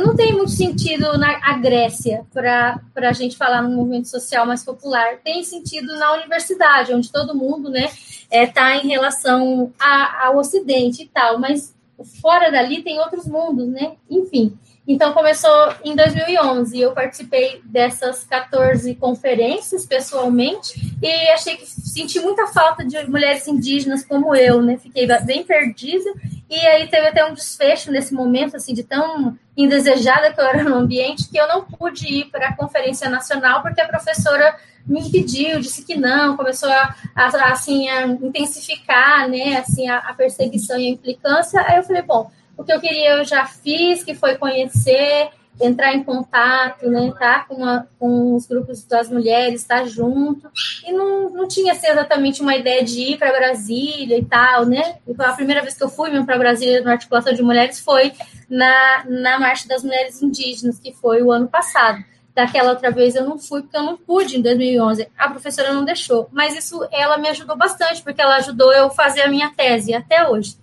[SPEAKER 2] não tem muito sentido na Grécia para a gente falar no movimento social mais popular. Tem sentido na universidade, onde todo mundo né, está é, em relação a, ao Ocidente e tal, mas fora dali tem outros mundos, né? Enfim. Então começou em 2011. Eu participei dessas 14 conferências pessoalmente e achei que senti muita falta de mulheres indígenas como eu, né? Fiquei bem perdida E aí teve até um desfecho nesse momento, assim, de tão indesejada que eu era no ambiente, que eu não pude ir para a conferência nacional, porque a professora me impediu, disse que não, começou a, a assim, a intensificar, né, assim, a, a perseguição e a implicância. Aí eu falei, bom, o que eu queria eu já fiz, que foi conhecer, entrar em contato, né, tá com, uma, com os grupos das mulheres, estar tá junto, e não, não tinha assim, exatamente uma ideia de ir para Brasília e tal, né, e a primeira vez que eu fui para Brasília na articulação de mulheres foi na, na Marcha das Mulheres Indígenas, que foi o ano passado. Daquela outra vez eu não fui porque eu não pude em 2011. A professora não deixou, mas isso ela me ajudou bastante porque ela ajudou eu fazer a minha tese até hoje.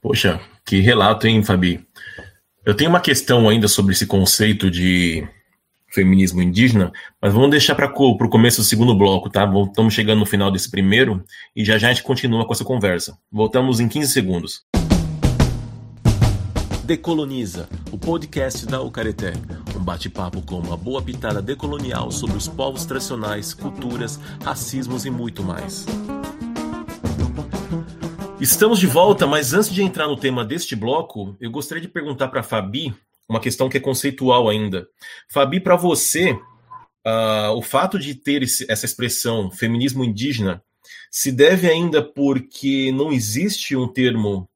[SPEAKER 1] Poxa, que relato, hein, Fabi? Eu tenho uma questão ainda sobre esse conceito de feminismo indígena, mas vamos deixar para o começo do segundo bloco, tá? Estamos chegando no final desse primeiro e já já a gente continua com essa conversa. Voltamos em 15 segundos. Decoloniza, o podcast da Ucareté. Um bate-papo com uma boa pitada decolonial sobre os povos tradicionais, culturas, racismos e muito mais. Estamos de volta, mas antes de entrar no tema deste bloco, eu gostaria de perguntar para Fabi uma questão que é conceitual ainda. Fabi, para você, uh, o fato de ter esse, essa expressão feminismo indígena se deve ainda porque não existe um termo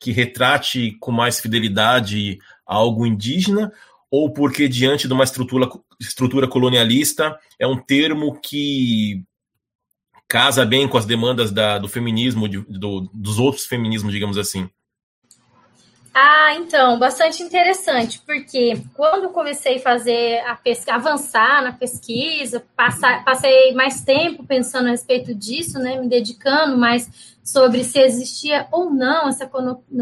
[SPEAKER 1] que retrate com mais fidelidade algo indígena, ou porque diante de uma estrutura, estrutura colonialista é um termo que casa bem com as demandas da, do feminismo, de, do, dos outros feminismos, digamos assim?
[SPEAKER 2] Ah, então, bastante interessante, porque quando comecei a fazer a pesquisa, avançar na pesquisa, passar, passei mais tempo pensando a respeito disso, né, me dedicando mais sobre se existia ou não essa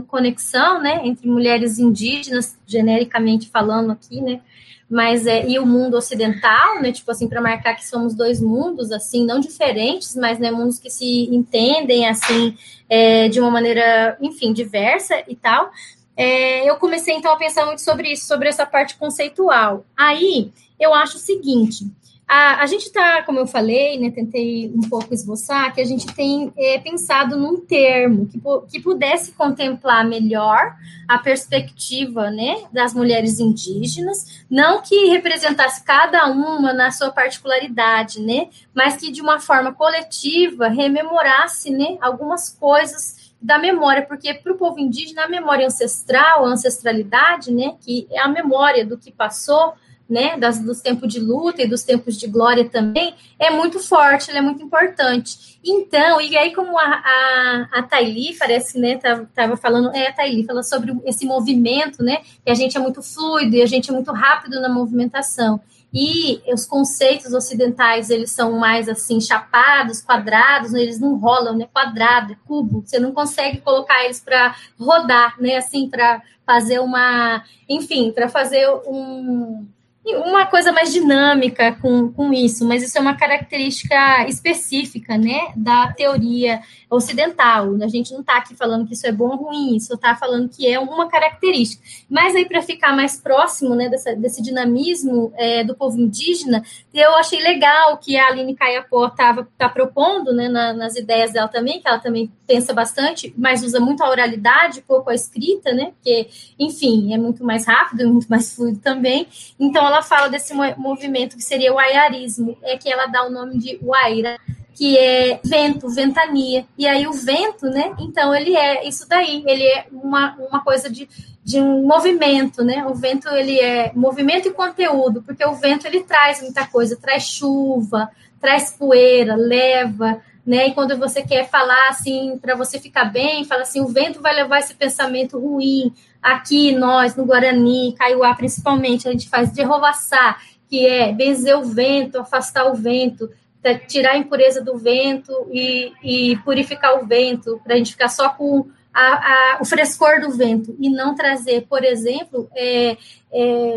[SPEAKER 2] conexão, né, entre mulheres indígenas, genericamente falando aqui, né, mas é, e o mundo ocidental, né, tipo assim, para marcar que somos dois mundos, assim, não diferentes, mas né, mundos que se entendem, assim, é, de uma maneira, enfim, diversa e tal. É, eu comecei, então, a pensar muito sobre isso, sobre essa parte conceitual. Aí, eu acho o seguinte, a, a gente está, como eu falei, né, tentei um pouco esboçar, que a gente tem é, pensado num termo que, que pudesse contemplar melhor a perspectiva né, das mulheres indígenas, não que representasse cada uma na sua particularidade, né, mas que de uma forma coletiva rememorasse né, algumas coisas da memória, porque para o povo indígena a memória ancestral, a ancestralidade, né, que é a memória do que passou, né, das, dos tempos de luta e dos tempos de glória também, é muito forte, é muito importante. Então, e aí como a, a, a Thaili, parece, né, tava, falando, é, a Thaili fala sobre esse movimento, né, que a gente é muito fluido e a gente é muito rápido na movimentação. E os conceitos ocidentais, eles são mais, assim, chapados, quadrados, né, eles não rolam, né, quadrado, é cubo, você não consegue colocar eles para rodar, né, assim, para fazer uma, enfim, para fazer um uma coisa mais dinâmica com, com isso, mas isso é uma característica específica, né, da teoria ocidental. A gente não está aqui falando que isso é bom ou ruim, isso está falando que é uma característica. Mas aí, para ficar mais próximo né, dessa, desse dinamismo é, do povo indígena, eu achei legal que a Aline Caiapó estava tá propondo né, na, nas ideias dela também, que ela também pensa bastante, mas usa muito a oralidade, pouco a escrita, né? Porque, enfim, é muito mais rápido e muito mais fluido também. Então, ela fala desse movimento que seria o aiarismo, é que ela dá o nome de Waira que é vento, ventania. E aí o vento, né? Então ele é isso daí, ele é uma, uma coisa de, de um movimento, né? O vento ele é movimento e conteúdo, porque o vento ele traz muita coisa, traz chuva, traz poeira, leva, né? E quando você quer falar assim, para você ficar bem, fala assim, o vento vai levar esse pensamento ruim. Aqui nós no Guarani, Caiuá principalmente, a gente faz derrovaçar, que é benzer o vento, afastar o vento tirar a impureza do vento e, e purificar o vento, para a gente ficar só com a, a, o frescor do vento e não trazer, por exemplo, é, é,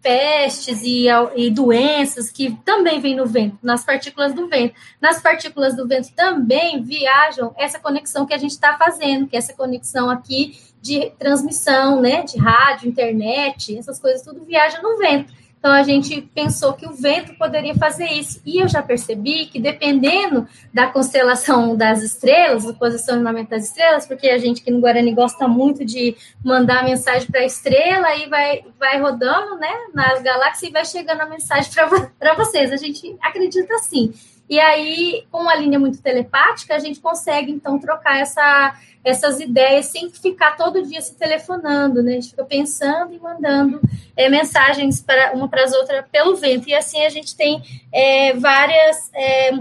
[SPEAKER 2] pestes e, e, doenças que também vêm no vento, nas partículas do vento. Nas partículas do vento também viajam essa conexão que a gente está fazendo, que é essa conexão aqui de transmissão, né, de rádio, internet, essas coisas tudo viaja no vento. Então a gente pensou que o vento poderia fazer isso. E eu já percebi que dependendo da constelação das estrelas, do posicionamento das estrelas, porque a gente que no Guarani gosta muito de mandar mensagem para a estrela e vai, vai rodando né, nas galáxias e vai chegando a mensagem para vocês. A gente acredita assim. E aí, com uma linha muito telepática, a gente consegue, então, trocar essa, essas ideias sem ficar todo dia se telefonando, né? A gente fica pensando e mandando é, mensagens para uma para as outras pelo vento. E assim a gente tem é, várias é,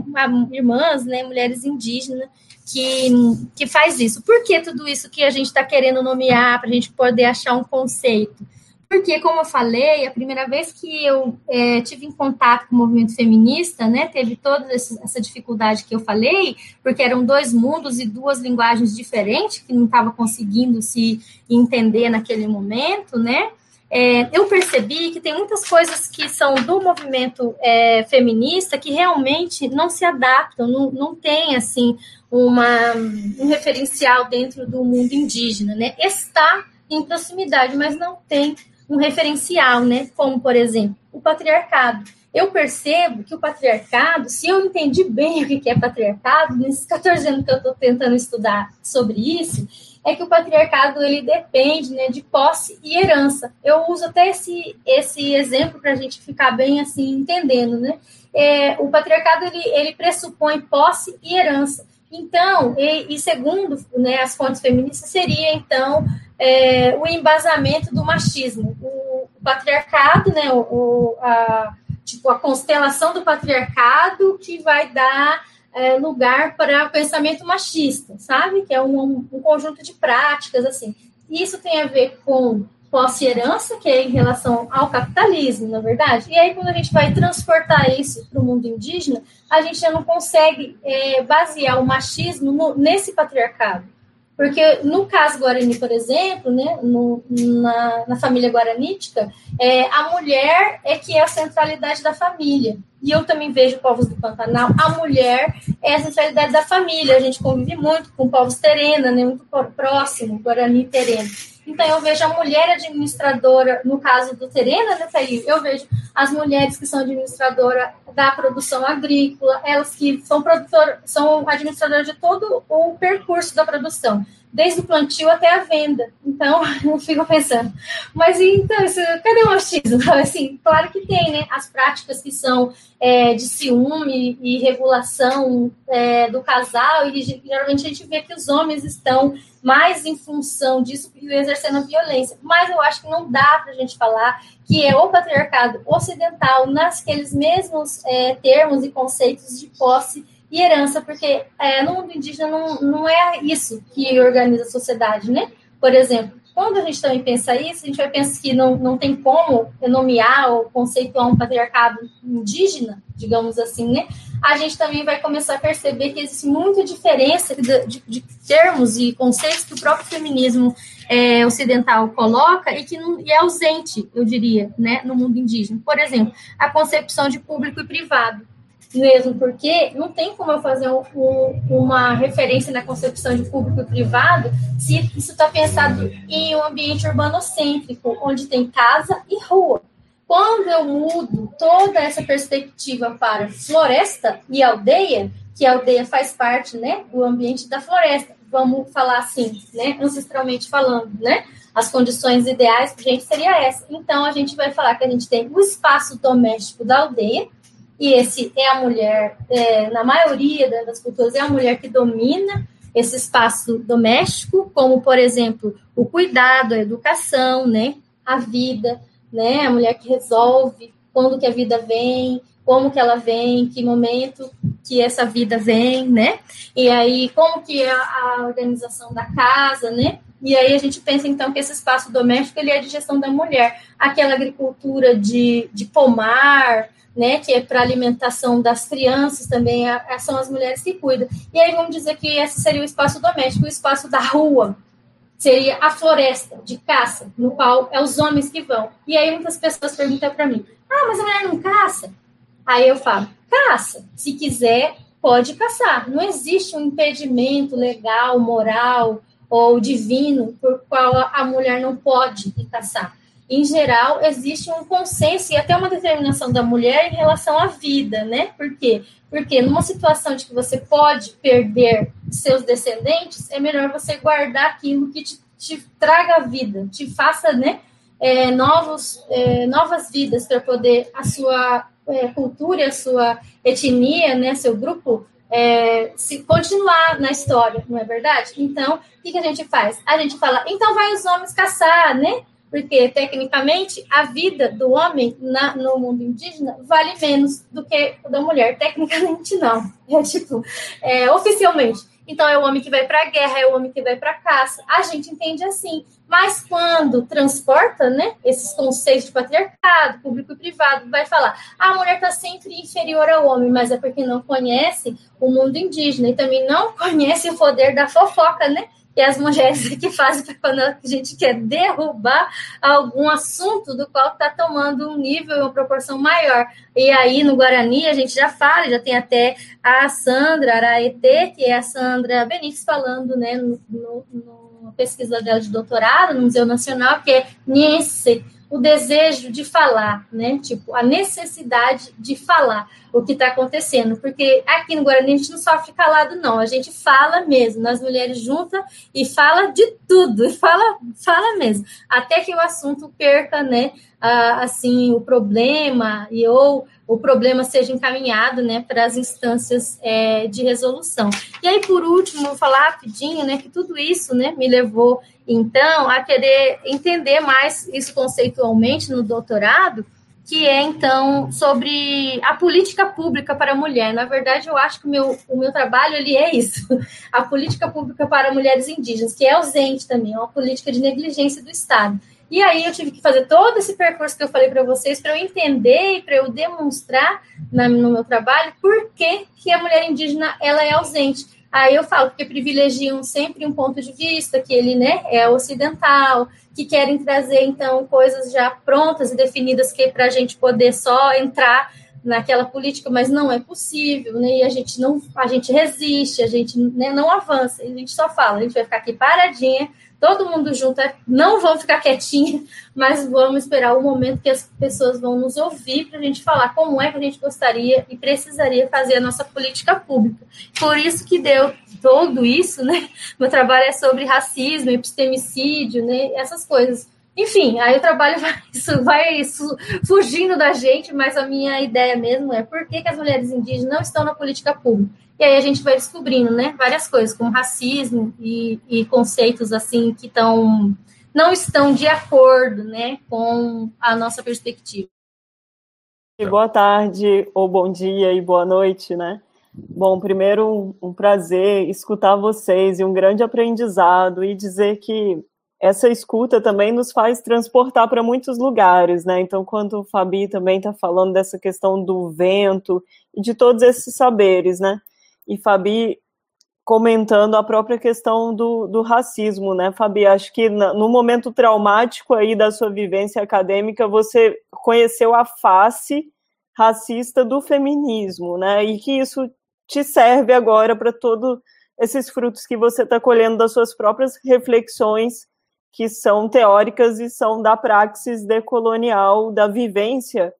[SPEAKER 2] irmãs, né, mulheres indígenas, que, que faz isso. Por que tudo isso que a gente está querendo nomear, para a gente poder achar um conceito? Porque, como eu falei, a primeira vez que eu é, tive em contato com o movimento feminista, né, teve toda essa dificuldade que eu falei, porque eram dois mundos e duas linguagens diferentes que não estava conseguindo se entender naquele momento, né? É, eu percebi que tem muitas coisas que são do movimento é, feminista que realmente não se adaptam, não, não tem assim uma, um referencial dentro do mundo indígena, né? Está em proximidade, mas não tem um referencial, né? Como, por exemplo, o patriarcado. Eu percebo que o patriarcado, se eu entendi bem o que é patriarcado, nesses 14 anos que eu estou tentando estudar sobre isso, é que o patriarcado ele depende né, de posse e herança. Eu uso até esse, esse exemplo para a gente ficar bem assim entendendo, né? É, o patriarcado ele, ele pressupõe posse e herança. Então, e, e segundo né, as fontes feministas, seria então é, o embasamento do machismo. O, o patriarcado, né, o, a, tipo, a constelação do patriarcado que vai dar é, lugar para o pensamento machista, sabe? Que é um, um conjunto de práticas, assim. Isso tem a ver com posse-herança, que é em relação ao capitalismo, na verdade. E aí, quando a gente vai transportar isso para o mundo indígena, a gente já não consegue é, basear o machismo no, nesse patriarcado. Porque no caso Guarani, por exemplo, né, no, na, na, família guaranítica, é, a mulher é que é a centralidade da família. E eu também vejo povos do Pantanal, a mulher é a centralidade da família. A gente convive muito com povos terena, né, muito próximo, Guarani terena. Então, eu vejo a mulher administradora, no caso do Terena, né, Thaís? Eu vejo as mulheres que são administradoras da produção agrícola, elas que são, produtor, são administradoras de todo o percurso da produção desde o plantio até a venda. Então, *laughs* eu fico pensando, mas então, isso, cadê o machismo? *laughs* Assim, claro que tem, né? As práticas que são é, de ciúme e regulação é, do casal, e geralmente a gente vê que os homens estão mais em função disso exercendo violência. Mas eu acho que não dá para a gente falar que é o patriarcado ocidental, naqueles mesmos é, termos e conceitos de posse e herança, porque é, no mundo indígena não, não é isso que organiza a sociedade, né? Por exemplo, quando a gente também pensa isso, a gente vai pensar que não, não tem como nomear ou conceituar um patriarcado indígena, digamos assim, né? A gente também vai começar a perceber que existe muita diferença de, de, de termos e conceitos que o próprio feminismo é, ocidental coloca e que não, e é ausente, eu diria, né, no mundo indígena. Por exemplo, a concepção de público e privado mesmo porque não tem como eu fazer um, um, uma referência na concepção de público e privado se isso está pensado em um ambiente urbanocêntrico, onde tem casa e rua. Quando eu mudo toda essa perspectiva para floresta e aldeia, que a aldeia faz parte né, do ambiente da floresta, vamos falar assim, né, ancestralmente falando, né? As condições ideais para a gente seria essa. Então, a gente vai falar que a gente tem o espaço doméstico da aldeia, e esse é a mulher, é, na maioria das culturas, é a mulher que domina esse espaço doméstico, como, por exemplo, o cuidado, a educação, né, a vida, né, a mulher que resolve quando que a vida vem, como que ela vem, que momento que essa vida vem, né, e aí como que é a organização da casa, né, e aí a gente pensa, então, que esse espaço doméstico ele é de gestão da mulher. Aquela agricultura de, de pomar, né, que é para alimentação das crianças também, são as mulheres que cuidam. E aí vamos dizer que esse seria o espaço doméstico, o espaço da rua seria a floresta de caça, no qual é os homens que vão. E aí muitas pessoas perguntam para mim: "Ah, mas a mulher não caça?" Aí eu falo: "Caça, se quiser, pode caçar. Não existe um impedimento legal, moral ou divino por qual a mulher não pode caçar. Em geral, existe um consenso e até uma determinação da mulher em relação à vida, né? Por quê? Porque numa situação de que você pode perder seus descendentes, é melhor você guardar aquilo que te, te traga vida, te faça, né? É, novos, é, novas vidas para poder a sua é, cultura, a sua etnia, né, seu grupo, é, se continuar na história, não é verdade? Então, o que, que a gente faz? A gente fala, então vai os homens caçar, né? Porque tecnicamente a vida do homem na, no mundo indígena vale menos do que da mulher. Tecnicamente não, *laughs* é tipo, é, oficialmente. Então é o homem que vai para a guerra, é o homem que vai para a caça. A gente entende assim. Mas quando transporta, né, esses conceitos de patriarcado, público e privado, vai falar: ah, a mulher está sempre inferior ao homem, mas é porque não conhece o mundo indígena e também não *laughs* conhece o poder da fofoca, né? Que as mulheres *laughs* que fazem quando a gente quer derrubar algum assunto do qual está tomando um nível e uma proporção maior. E aí, no Guarani, a gente já fala, já tem até a Sandra Araetê, que é a Sandra Benítez, falando né, no, no, no pesquisa dela de doutorado no Museu Nacional, que é Niense, o desejo de falar, né? Tipo, a necessidade de falar o que está acontecendo. Porque aqui no Guarani a gente não sofre calado, não. A gente fala mesmo. Nós mulheres juntas e fala de tudo. E *laughs* fala, fala mesmo. Até que o assunto perca, né? Ah, assim, o problema e ou o problema seja encaminhado, né, para as instâncias é, de resolução. E aí, por último, vou falar rapidinho, né, que tudo isso, né, me levou então, a querer entender mais isso conceitualmente no doutorado, que é, então, sobre a política pública para a mulher. Na verdade, eu acho que o meu, o meu trabalho ele é isso, *laughs* a política pública para mulheres indígenas, que é ausente também, é uma política de negligência do Estado. E aí eu tive que fazer todo esse percurso que eu falei para vocês para eu entender e para eu demonstrar na, no meu trabalho por que, que a mulher indígena ela é ausente Aí eu falo porque privilegiam sempre um ponto de vista que ele, né, é ocidental, que querem trazer então coisas já prontas e definidas que para a gente poder só entrar naquela política, mas não é possível, né? E a gente não, a gente resiste, a gente né, não avança, a gente só fala, a gente vai ficar aqui paradinha todo mundo junto, é, não vão ficar quietinhos, *laughs* mas vamos esperar o momento que as pessoas vão nos ouvir para a gente falar como é que a gente gostaria e precisaria fazer a nossa política pública. Por isso que deu tudo isso, né? *laughs* Meu trabalho é sobre racismo, epistemicídio, né? Essas coisas. Enfim, aí o trabalho *laughs* vai, isso vai isso, fugindo da gente, mas a minha ideia mesmo é por que, que as mulheres indígenas não estão na política pública. E aí a gente vai descobrindo, né, várias coisas, como racismo e, e conceitos assim que estão não estão de acordo, né, com a nossa perspectiva.
[SPEAKER 5] Boa tarde, ou bom dia e boa noite, né? Bom, primeiro um, um prazer escutar vocês e um grande aprendizado e dizer que essa escuta também nos faz transportar para muitos lugares, né? Então, quando o Fabi também está falando dessa questão do vento e de todos esses saberes, né? E Fabi comentando a própria questão do, do racismo, né, Fabi? Acho que no momento traumático aí da sua vivência acadêmica, você conheceu a face racista do feminismo, né? E que isso te serve agora para todos esses frutos que você está colhendo das suas próprias reflexões, que são teóricas e são da praxis decolonial, da vivência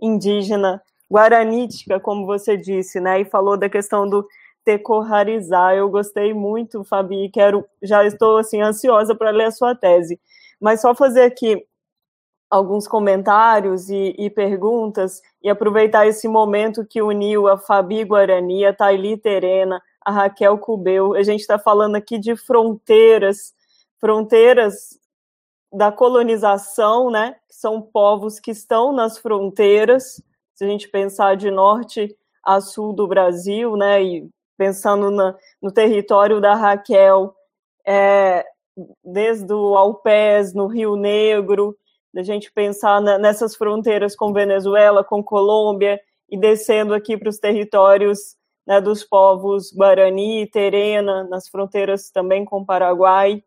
[SPEAKER 5] indígena guaranítica, como você disse, né? E falou da questão do decorrarizar. Eu gostei muito, Fabi, quero, já estou assim ansiosa para ler a sua tese. Mas só fazer aqui alguns comentários e, e, perguntas e aproveitar esse momento que uniu a Fabi Guarani, a Thaili Terena, a Raquel Cubeu. A gente está falando aqui de fronteiras, fronteiras da colonização, né? Que são povos que estão nas fronteiras se a gente pensar de norte a sul do Brasil, né, e pensando na, no território da Raquel, é, desde o Alpés, no Rio Negro, a gente pensar na, nessas fronteiras com Venezuela, com Colômbia, e descendo aqui para os territórios né, dos povos Guarani, Terena, nas fronteiras também com Paraguai,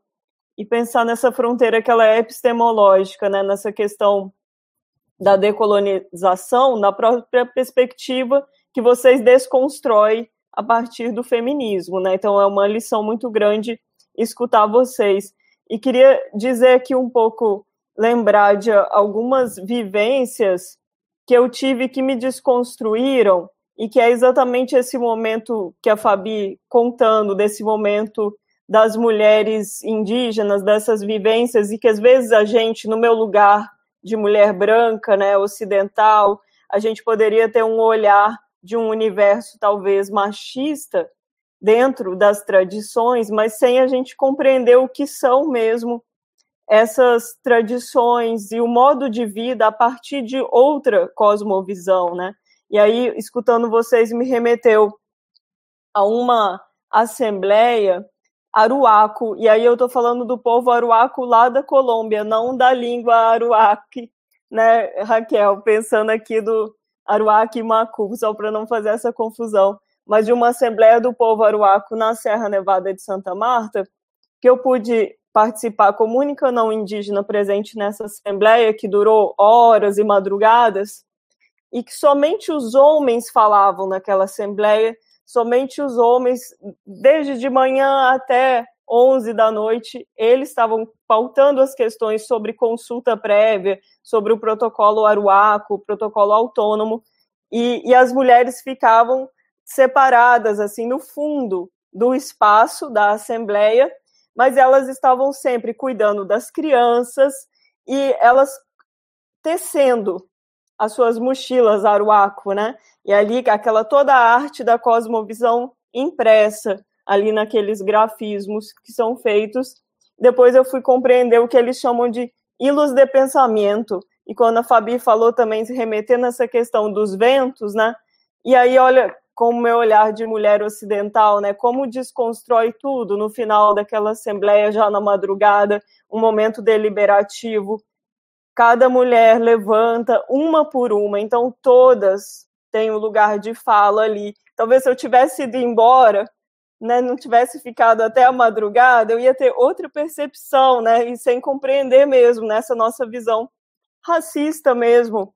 [SPEAKER 5] e pensar nessa fronteira que ela é epistemológica, né, nessa questão da decolonização na própria perspectiva que vocês desconstroem a partir do feminismo, né? Então é uma lição muito grande escutar vocês. E queria dizer aqui um pouco lembrar de algumas vivências que eu tive que me desconstruíram e que é exatamente esse momento que a Fabi contando desse momento das mulheres indígenas, dessas vivências e que às vezes a gente, no meu lugar de mulher branca, né, ocidental, a gente poderia ter um olhar de um universo talvez machista dentro das tradições, mas sem a gente compreender o que são mesmo essas tradições e o modo de vida a partir de outra cosmovisão, né? E aí, escutando vocês, me remeteu a uma assembleia aruaco, e aí eu estou falando do povo aruaco lá da Colômbia, não da língua aruaque, né, Raquel? Pensando aqui do aruaque e macu, só para não fazer essa confusão, mas de uma assembleia do povo aruaco na Serra Nevada de Santa Marta, que eu pude participar como única não indígena presente nessa assembleia, que durou horas e madrugadas, e que somente os homens falavam naquela assembleia, somente os homens, desde de manhã até 11 da noite, eles estavam pautando as questões sobre consulta prévia, sobre o protocolo Aruaco, o protocolo autônomo, e, e as mulheres ficavam separadas, assim, no fundo do espaço da Assembleia, mas elas estavam sempre cuidando das crianças e elas tecendo as suas mochilas aruaco, né? E ali aquela toda a arte da cosmovisão impressa ali naqueles grafismos que são feitos. Depois eu fui compreender o que eles chamam de hilos de pensamento. E quando a Fabi falou também, se remetendo nessa questão dos ventos, né? E aí, olha, com o meu olhar de mulher ocidental, né? Como desconstrói tudo no final daquela assembleia, já na madrugada, um momento deliberativo cada mulher levanta uma por uma, então todas têm o um lugar de fala ali. Talvez se eu tivesse ido embora, né, não tivesse ficado até a madrugada, eu ia ter outra percepção, né, e sem compreender mesmo nessa nossa visão racista mesmo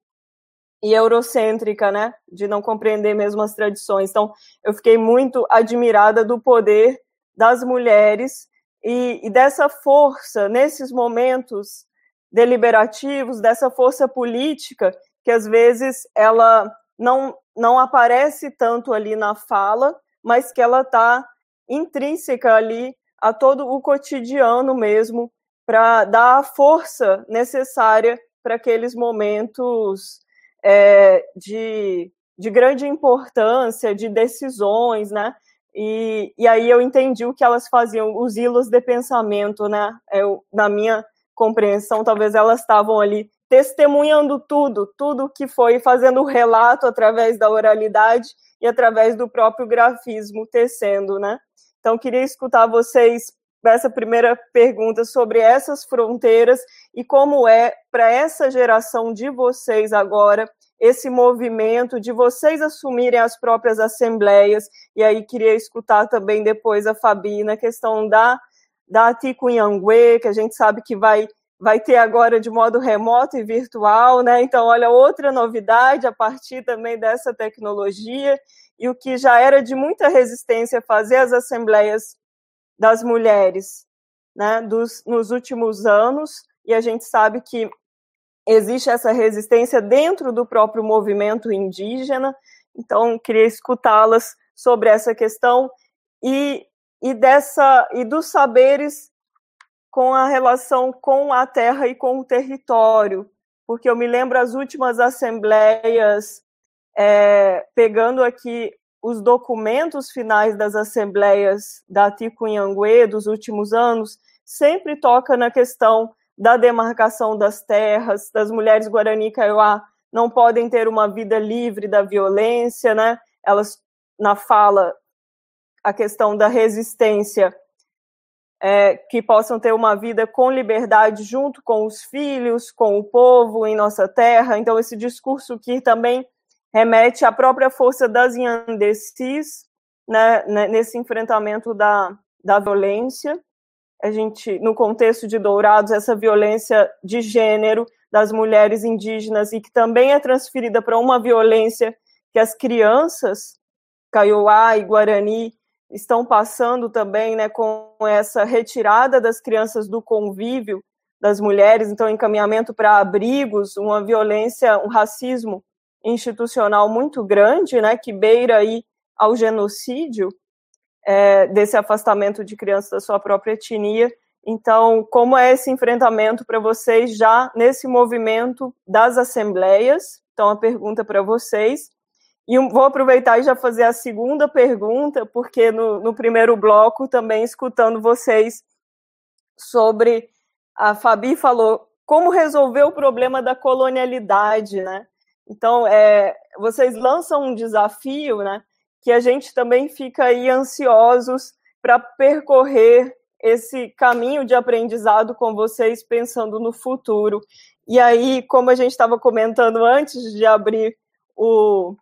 [SPEAKER 5] e eurocêntrica, né, de não compreender mesmo as tradições. Então, eu fiquei muito admirada do poder das mulheres e, e dessa força nesses momentos deliberativos, dessa força política que às vezes ela não, não aparece tanto ali na fala, mas que ela está intrínseca ali a todo o cotidiano mesmo, para dar a força necessária para aqueles momentos é, de, de grande importância, de decisões, né? E, e aí eu entendi o que elas faziam, os hilos de pensamento, né? Eu, na minha compreensão, talvez elas estavam ali testemunhando tudo, tudo que foi fazendo o relato através da oralidade e através do próprio grafismo tecendo, né? Então queria escutar vocês essa primeira pergunta sobre essas fronteiras e como é para essa geração de vocês agora esse movimento de vocês assumirem as próprias assembleias e aí queria escutar também depois a Fabi na questão da da Ticunhangue, que a gente sabe que vai, vai ter agora de modo remoto e virtual, né? Então, olha, outra novidade a partir também dessa tecnologia, e o que já era de muita resistência fazer as assembleias das mulheres né, dos, nos últimos anos, e a gente sabe que existe essa resistência dentro do próprio movimento indígena, então queria escutá-las sobre essa questão e e dessa e dos saberes com a relação com a terra e com o território, porque eu me lembro as últimas assembleias é, pegando aqui os documentos finais das assembleias da Ticunhangue dos últimos anos, sempre toca na questão da demarcação das terras, das mulheres Guarani Kaiowá não podem ter uma vida livre da violência, né? Elas na fala a questão da resistência, é, que possam ter uma vida com liberdade junto com os filhos, com o povo em nossa terra. Então, esse discurso que também remete à própria força das Yandecis, né, né, nesse enfrentamento da, da violência. A gente, no contexto de Dourados, essa violência de gênero das mulheres indígenas e que também é transferida para uma violência que as crianças, Kaiowá e Guarani, estão passando também né, com essa retirada das crianças do convívio das mulheres, então encaminhamento para abrigos, uma violência, um racismo institucional muito grande, né, que beira aí ao genocídio é, desse afastamento de crianças da sua própria etnia. Então, como é esse enfrentamento para vocês já nesse movimento das assembleias? Então, a pergunta para vocês. E vou aproveitar e já fazer a segunda pergunta, porque no, no primeiro bloco, também escutando vocês sobre. A Fabi falou como resolver o problema da colonialidade, né? Então, é, vocês lançam um desafio, né? Que a gente também fica aí ansiosos para percorrer esse caminho de aprendizado com vocês, pensando no futuro. E aí, como a gente estava comentando antes de abrir o,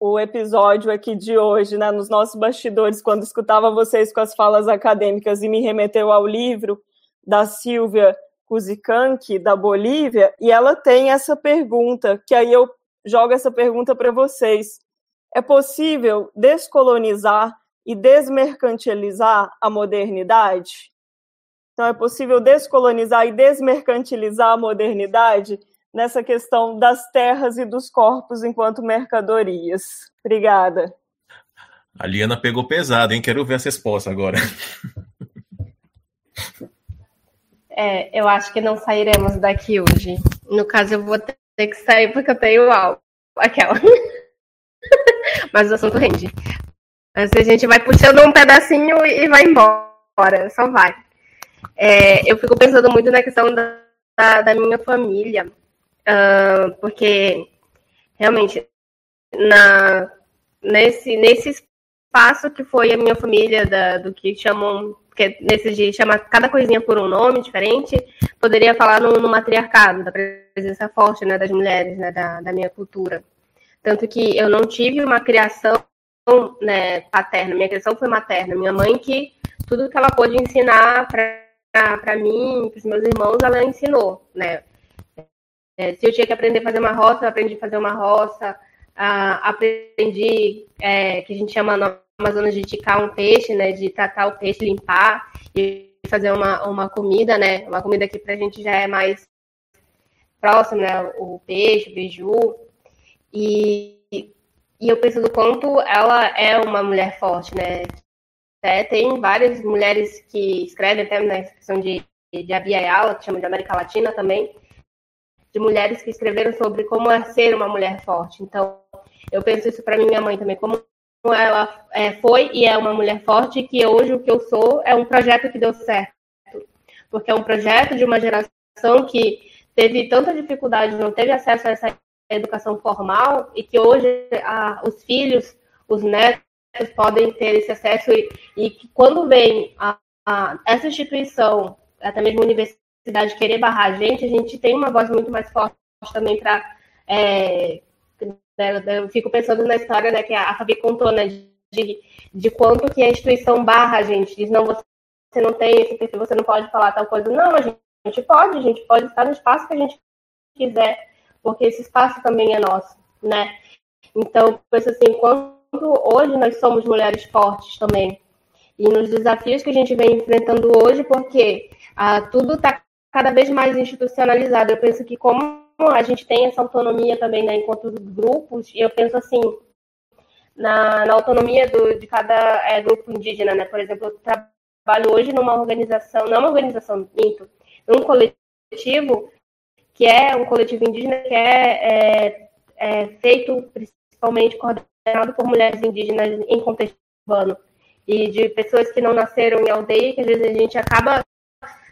[SPEAKER 5] o episódio aqui de hoje, né, nos nossos bastidores, quando escutava vocês com as falas acadêmicas e me remeteu ao livro da Silvia Cusicanqui, da Bolívia, e ela tem essa pergunta, que aí eu jogo essa pergunta para vocês. É possível descolonizar e desmercantilizar a modernidade? Então, é possível descolonizar e desmercantilizar a modernidade nessa questão das terras e dos corpos enquanto mercadorias. Obrigada.
[SPEAKER 1] A Liana pegou pesado, hein? Quero ver essa resposta agora.
[SPEAKER 3] É, eu acho que não sairemos daqui hoje. No caso, eu vou ter que sair porque eu tenho aula. Aquela. *laughs* Mas o assunto rende. Mas a gente vai puxando um pedacinho e vai embora. Só vai. É, eu fico pensando muito na questão da, da minha família uh, porque realmente na, nesse, nesse espaço que foi a minha família, da, do que chamam, que nesse de chama cada coisinha por um nome diferente, poderia falar no, no matriarcado, da presença forte né, das mulheres, né, da, da minha cultura. Tanto que eu não tive uma criação né, paterna, minha criação foi materna. Minha mãe que tudo que ela pôde ensinar para mim, para os meus irmãos, ela ensinou, né? É, se eu tinha que aprender a fazer uma roça, aprendi a fazer uma roça. Ah, aprendi, é, que a gente chama no Amazonas de ticar um peixe, né? De tratar o peixe, limpar e fazer uma, uma comida, né? Uma comida que pra gente já é mais próxima, né? O peixe, o beiju. E, e eu penso do quanto ela é uma mulher forte, né? É, tem várias mulheres que escrevem até na questão de, de Abia Yala, que chama de América Latina também, de mulheres que escreveram sobre como é ser uma mulher forte. Então, eu penso isso para minha mãe também, como ela é, foi e é uma mulher forte, que hoje o que eu sou é um projeto que deu certo. Porque é um projeto de uma geração que teve tanta dificuldade, não teve acesso a essa educação formal, e que hoje a, os filhos, os netos, podem ter esse acesso, e, e que quando vem a, a, essa instituição, até mesmo universidade, cidade querer barrar a gente, a gente tem uma voz muito mais forte também para. É, né, eu fico pensando na história né, que a Fabi contou, né, de, de quanto que a instituição barra a gente, diz, não, você, não tem esse perfil, você não pode falar tal coisa. Não, a gente, a gente pode, a gente pode estar no espaço que a gente quiser, porque esse espaço também é nosso, né? Então, penso assim, quando hoje nós somos mulheres fortes também, e nos desafios que a gente vem enfrentando hoje, porque ah, tudo está cada vez mais institucionalizado. Eu penso que como a gente tem essa autonomia também né, enquanto grupos, eu penso assim, na, na autonomia do, de cada é, grupo indígena, né? Por exemplo, eu trabalho hoje numa organização, não uma organização, minto, num coletivo que é um coletivo indígena que é, é, é feito principalmente coordenado por mulheres indígenas em contexto urbano e de pessoas que não nasceram em aldeia, que às vezes a gente acaba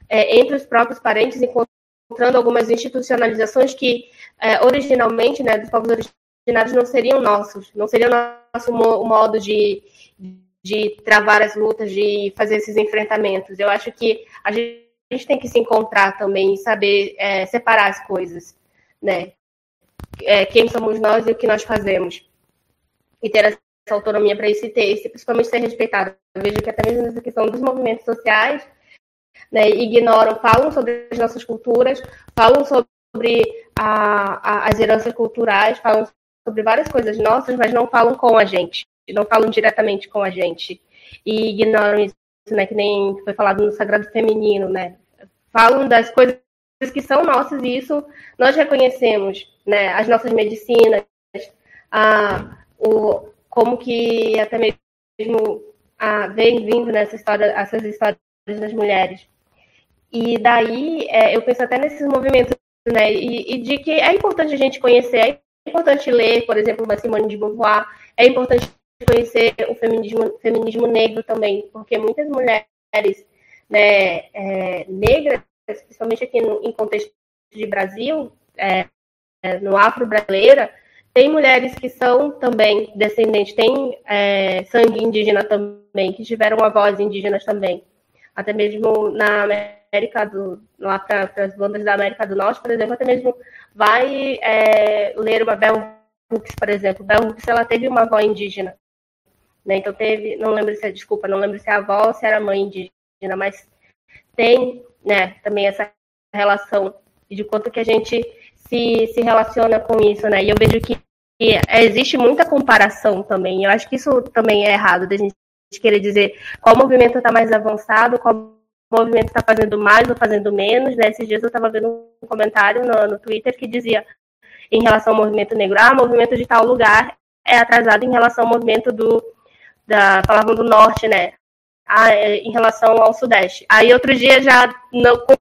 [SPEAKER 3] é, entre os próprios parentes, encontrando algumas institucionalizações que é, originalmente, né, dos povos originários não seriam nossos, não seria nosso modo de, de travar as lutas, de fazer esses enfrentamentos. Eu acho que a gente, tem que se encontrar também e saber é, separar as coisas, né? É, quem somos nós e o que nós fazemos. E ter essa autonomia para esse, principalmente ser respeitado. Eu vejo que até mesmo nessa questão dos movimentos sociais, né, ignoram, falam sobre as nossas culturas, falam sobre a, a, as heranças culturais, falam sobre várias coisas nossas, mas não falam com a gente, não falam diretamente com a gente. E ignoram isso, né, que nem foi falado no Sagrado Feminino, né? falam das coisas que são nossas e isso nós reconhecemos, né? As nossas medicinas, a, o, como que até mesmo a, vem vindo nessa história, essas histórias das mulheres. E daí é, eu penso até nesses movimentos, né? E, e, de que é importante a gente conhecer, é importante ler, por exemplo, uma Simone de Beauvoir, é importante conhecer o feminismo, feminismo negro também, porque muitas mulheres né, é, negras, principalmente aqui no, em contexto de Brasil, é, é, no afro-brasileira, tem mulheres que são também descendentes, tem é, sangue indígena também, que tiveram avós indígenas também. Até mesmo na América do. lá para as bandas da América do Norte, por exemplo, até mesmo vai é, ler uma Bell Hooks, por exemplo. Bell Hooks ela teve uma avó indígena. Né? Então teve, não lembro se é, desculpa, não lembro se é a avó ou se era mãe indígena, mas tem né, também essa relação de quanto que a gente se, se relaciona com isso, né? E eu vejo que existe muita comparação também. Eu acho que isso também é errado, da gente querer dizer qual movimento está mais avançado, qual movimento está fazendo mais ou fazendo menos. Né? Esses dias eu estava vendo um comentário no, no Twitter que dizia em relação ao movimento negro, ah, movimento de tal lugar é atrasado em relação ao movimento do, da, falavam do norte, né? Ah, é, em relação ao sudeste. Aí outro dia já, não, com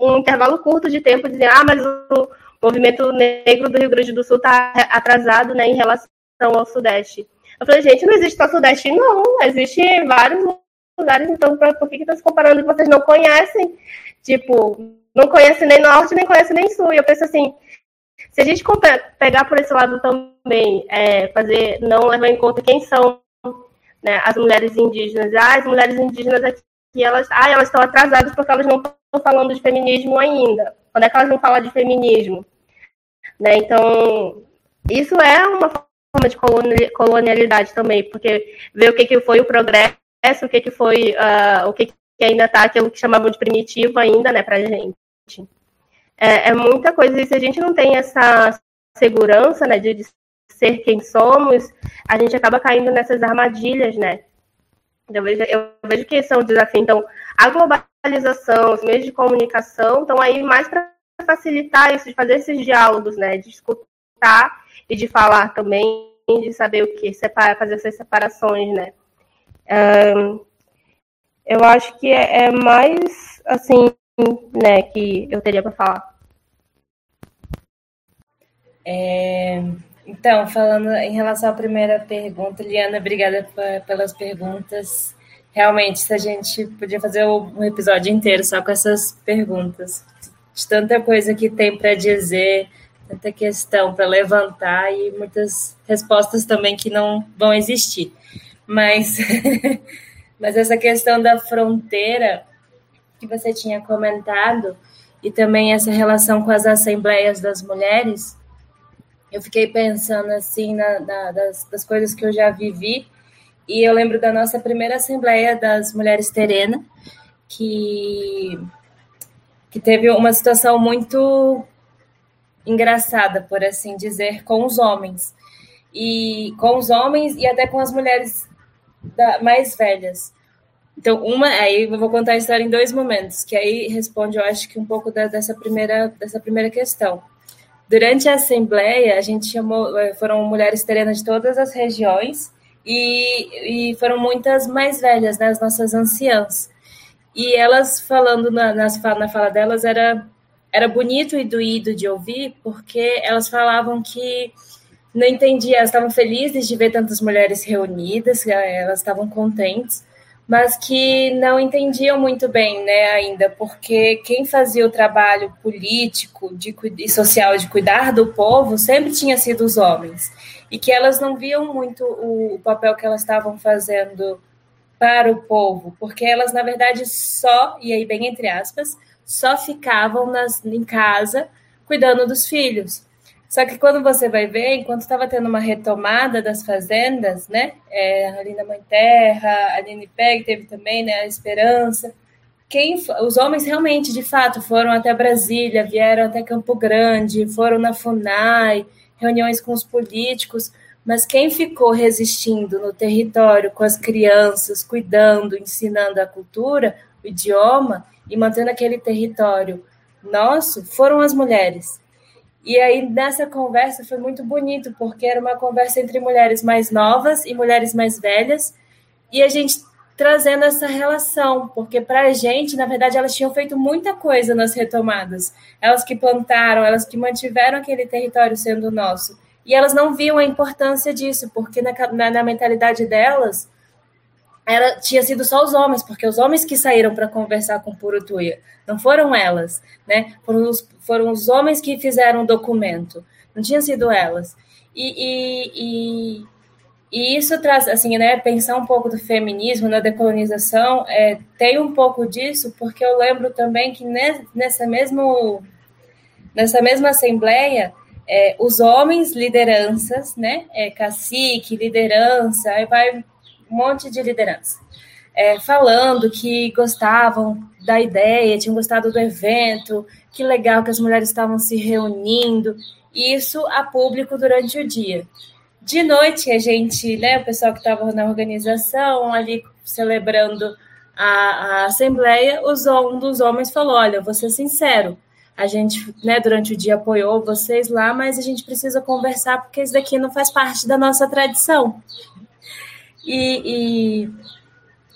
[SPEAKER 3] um intervalo curto de tempo, dizia, ah, mas o movimento negro do Rio Grande do Sul está atrasado, né, em relação ao sudeste. Eu falei, gente, não existe só sudeste, não. Existe vários lugares, então por que estão tá se comparando e vocês não conhecem? Tipo, não conhecem nem norte, nem conhecem nem sul. E eu penso assim, se a gente pegar por esse lado também, é, fazer, não levar em conta quem são né, as mulheres indígenas. Ah, as mulheres indígenas aqui, elas, ah, elas estão atrasadas porque elas não estão falando de feminismo ainda. Quando é que elas vão falar de feminismo? Né, então, isso é uma forma de colonialidade também, porque ver o que, que foi o progresso, o que, que foi, uh, o que, que ainda está aquilo que chamavam de primitivo ainda, né, pra gente. É, é, muita coisa, e se a gente não tem essa segurança, né, de, de ser quem somos, a gente acaba caindo nessas armadilhas, né? Eu vejo, eu vejo que esse é um desafio. Então, a globalização, os meios de comunicação estão aí mais para facilitar isso, de fazer esses diálogos, né? De escutar e de falar também, de saber o que, separa, fazer essas separações, né? Um, eu acho que é, é mais assim, né, que eu teria para falar.
[SPEAKER 4] É, então, falando em relação à primeira pergunta, Liana, obrigada pelas perguntas. Realmente, se a gente podia fazer um episódio inteiro só com essas perguntas, de tanta coisa que tem para dizer, tanta questão para levantar e muitas respostas também que não vão existir. Mas, *laughs* mas essa questão da fronteira que você tinha comentado e também essa relação com as assembleias das mulheres, eu fiquei pensando assim na, na, das, das coisas que eu já vivi e eu lembro da nossa primeira assembleia das mulheres terena que que teve uma situação muito engraçada, por assim dizer, com os homens e com os homens e até com as mulheres da, mais velhas. Então, uma, aí eu vou contar a história em dois momentos, que aí responde, eu acho que um pouco da, dessa primeira dessa primeira questão. Durante a assembleia, a gente chamou, eh, foram mulheres terenas de todas as regiões e, e foram muitas mais velhas, né, as nossas anciãs. E elas falando na, nas, na fala delas era era bonito e doído de ouvir, porque elas falavam que não entendia, elas estavam felizes de ver tantas mulheres reunidas, elas estavam contentes, mas que não entendiam muito bem, né, ainda, porque quem fazia o trabalho político de, e social de cuidar do povo sempre tinha sido os homens, e que elas não viam muito o, o papel que elas estavam fazendo para o povo, porque elas, na verdade, só, e aí bem entre aspas, só ficavam nas, em casa cuidando dos filhos. Só que quando você vai ver, enquanto estava tendo uma retomada das fazendas, né? É, ali na Mãe Terra, a Peg teve também, né? A Esperança. Quem, os homens realmente, de fato, foram até Brasília, vieram até Campo Grande, foram na FUNAI, reuniões com os políticos, mas quem ficou resistindo no território com as crianças, cuidando, ensinando a cultura, o idioma e mantendo aquele território nosso foram as mulheres. E aí, nessa conversa, foi muito bonito, porque era uma conversa entre mulheres mais novas e mulheres mais velhas, e a gente trazendo essa relação, porque para a gente, na verdade, elas tinham feito muita coisa nas retomadas. Elas que plantaram, elas que mantiveram aquele território sendo nosso. E elas não viam a importância disso, porque na, na, na mentalidade delas, era, tinha sido só os homens, porque os homens que saíram para conversar com Purutuia, não foram elas, né? Foram os, foram os homens que fizeram o documento, não tinham sido elas. E, e, e, e, isso traz, assim, né? Pensar um pouco do feminismo na decolonização é, tem um pouco disso, porque eu lembro também que nessa, mesmo, nessa mesma assembleia, é, os homens lideranças, né? É, cacique, liderança, aí vai um monte de liderança, é, falando que gostavam da ideia, tinham gostado do evento, que legal que as mulheres estavam se reunindo, isso a público durante o dia. De noite, a gente, né, o pessoal que estava na organização, ali celebrando a, a assembleia, os, um dos homens falou: Olha, vou ser sincero, a gente, né, durante o dia apoiou vocês lá, mas a gente precisa conversar porque isso daqui não faz parte da nossa tradição. E, e,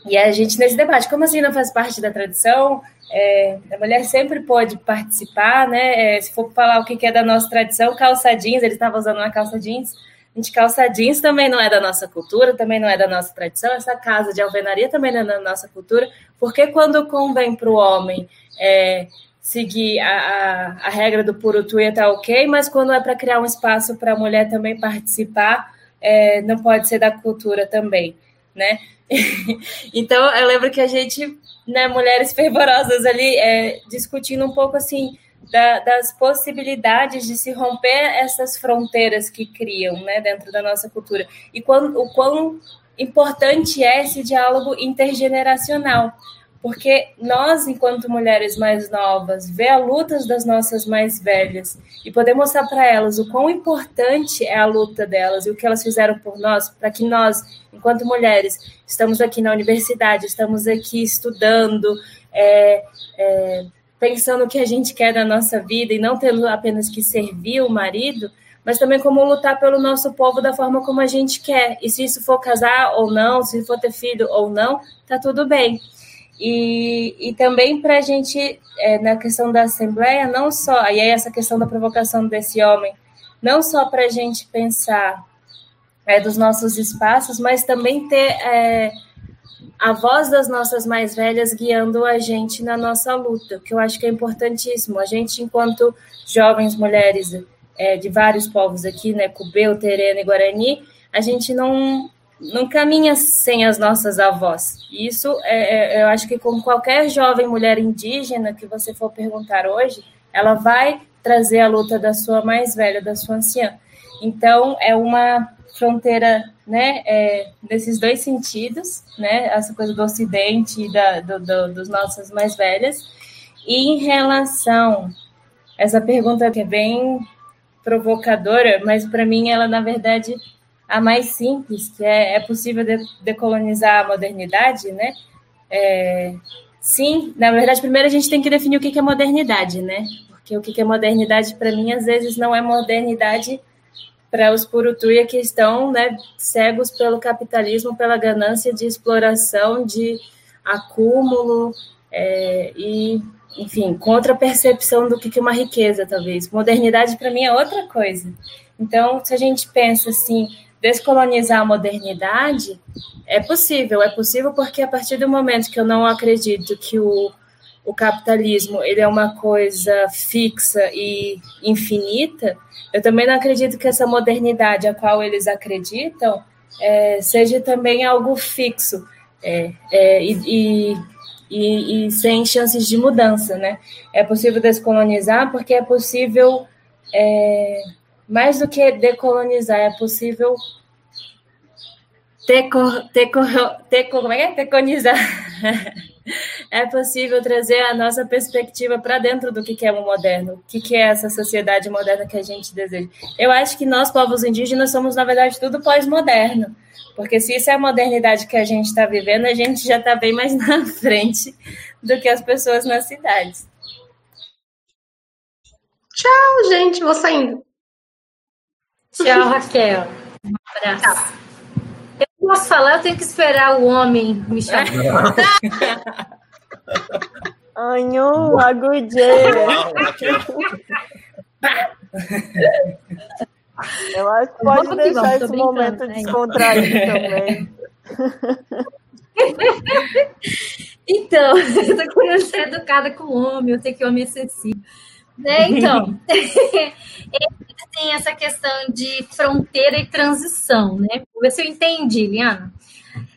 [SPEAKER 4] e, a gente, nesse debate, como assim não faz parte da tradição? É, a mulher sempre pode participar, né? É, se for falar o que é da nossa tradição, calça jeans, ele estava usando uma calça jeans. A gente, calça jeans também não é da nossa cultura, também não é da nossa tradição. Essa casa de alvenaria também não é da nossa cultura. Porque quando convém para o homem é, seguir a, a, a, regra do puro tuia, tá ok, mas quando é para criar um espaço para a mulher também participar, é, não pode ser da cultura também, né? *laughs* então, eu lembro que a gente, né, mulheres fervorosas ali, é, discutindo um pouco assim da, das possibilidades de se romper essas fronteiras que criam, né, dentro da nossa cultura e quando, o quão importante é esse diálogo intergeneracional porque nós, enquanto mulheres mais novas, ver a luta das nossas mais velhas e poder mostrar para elas o quão importante é a luta delas e o que elas fizeram por nós, para que nós, enquanto mulheres, estamos aqui na universidade, estamos aqui estudando, é, é, pensando o que a gente quer da nossa vida e não tendo apenas que servir o marido, mas também como lutar pelo nosso povo da forma como a gente quer. E se isso for casar ou não, se for ter filho ou não, tá tudo bem. E, e também para a gente, é, na questão da Assembleia, não só, e aí essa questão da provocação desse homem, não só para a gente pensar é, dos nossos espaços, mas também ter é, a voz das nossas mais velhas guiando a gente na nossa luta, que eu acho que é importantíssimo. A gente, enquanto jovens mulheres é, de vários povos aqui, né, Cubeu, Terena e Guarani, a gente não, não caminha sem as nossas avós. Isso é, é, eu acho que com qualquer jovem mulher indígena que você for perguntar hoje, ela vai trazer a luta da sua mais velha, da sua anciã. Então é uma fronteira, né, é, desses dois sentidos, né, essa coisa do Ocidente e da, do, do, dos nossas mais velhas. E em relação essa pergunta que é bem provocadora, mas para mim ela na verdade a mais simples, que é, é possível de, decolonizar a modernidade, né? É, sim, na verdade, primeiro a gente tem que definir o que é modernidade, né? Porque o que é modernidade, para mim, às vezes não é modernidade para os purutuia que estão né, cegos pelo capitalismo, pela ganância de exploração, de acúmulo é, e, enfim, contra a percepção do que é uma riqueza, talvez. Modernidade, para mim, é outra coisa. Então, se a gente pensa assim, descolonizar a modernidade é possível, é possível porque a partir do momento que eu não acredito que o, o capitalismo ele é uma coisa fixa e infinita, eu também não acredito que essa modernidade a qual eles acreditam é, seja também algo fixo é, é, e, e, e, sem chances de mudança, né? É possível descolonizar porque é possível é, mais do que decolonizar, é possível teco, teco, teco, como é que é? teconizar. *laughs* é possível trazer a nossa perspectiva para dentro do que é o moderno, o que é essa sociedade moderna que a gente deseja. Eu acho que nós, povos indígenas, somos, na verdade, tudo pós-moderno, porque se isso é a modernidade que a gente está vivendo, a gente já está bem mais *laughs* na frente do que as pessoas nas cidades.
[SPEAKER 6] Tchau, gente, vou saindo.
[SPEAKER 2] Tchau, Raquel. Um abraço. Eu não posso falar, eu tenho que esperar o homem me chamar. *laughs*
[SPEAKER 5] Anhu, agudê. *laughs* Eu acho que pode
[SPEAKER 2] Vamos
[SPEAKER 5] deixar
[SPEAKER 2] vamos,
[SPEAKER 5] esse momento
[SPEAKER 2] né?
[SPEAKER 5] descontraído *laughs* também.
[SPEAKER 2] Então, eu tô querendo ser educada com o homem, eu tenho que homem é sensível. Né? Então, *laughs* tem essa questão de fronteira e transição, né? Vou ver se eu entendi, Liana.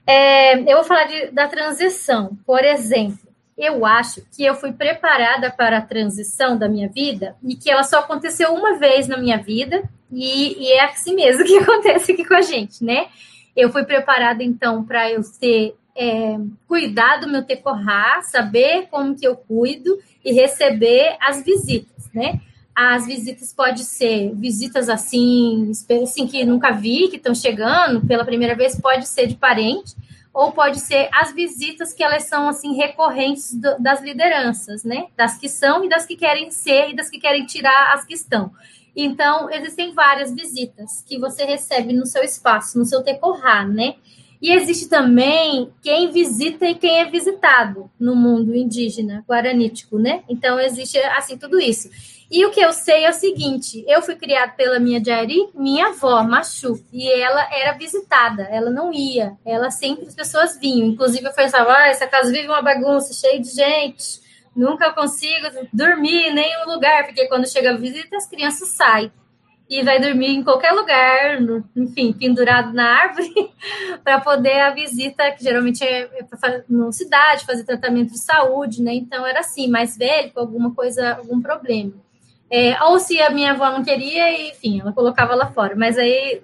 [SPEAKER 2] É, eu vou falar de, da transição. Por exemplo, eu acho que eu fui preparada para a transição da minha vida e que ela só aconteceu uma vez na minha vida e, e é assim mesmo *laughs* que acontece aqui com a gente, né? Eu fui preparada, então, para eu ter é, cuidar do meu tecorrar, saber como que eu cuido e receber as visitas, né? As visitas pode ser visitas assim, assim que nunca vi, que estão chegando pela primeira vez, pode ser de parente, ou pode ser as visitas que elas são assim recorrentes do, das lideranças, né? Das que são e das que querem ser e das que querem tirar as que estão. Então, existem várias visitas que você recebe no seu espaço, no seu tecorrar, né? E existe também quem visita e quem é visitado no mundo indígena, guaranítico, né? Então, existe, assim, tudo isso. E o que eu sei é o seguinte: eu fui criada pela minha Jari, minha avó, Machu, e ela era visitada, ela não ia, ela sempre as pessoas vinham. Inclusive, eu pensava, ah, essa casa vive uma bagunça, cheia de gente, nunca consigo dormir em nenhum lugar, porque quando chega a visita, as crianças saem e vai dormir em qualquer lugar, no, enfim, pendurado na árvore, *laughs* para poder a visita, que geralmente é, é numa cidade, fazer tratamento de saúde, né? Então era assim, mais velho, com alguma coisa, algum problema. É, ou se a minha avó não queria, enfim, ela colocava lá fora. Mas aí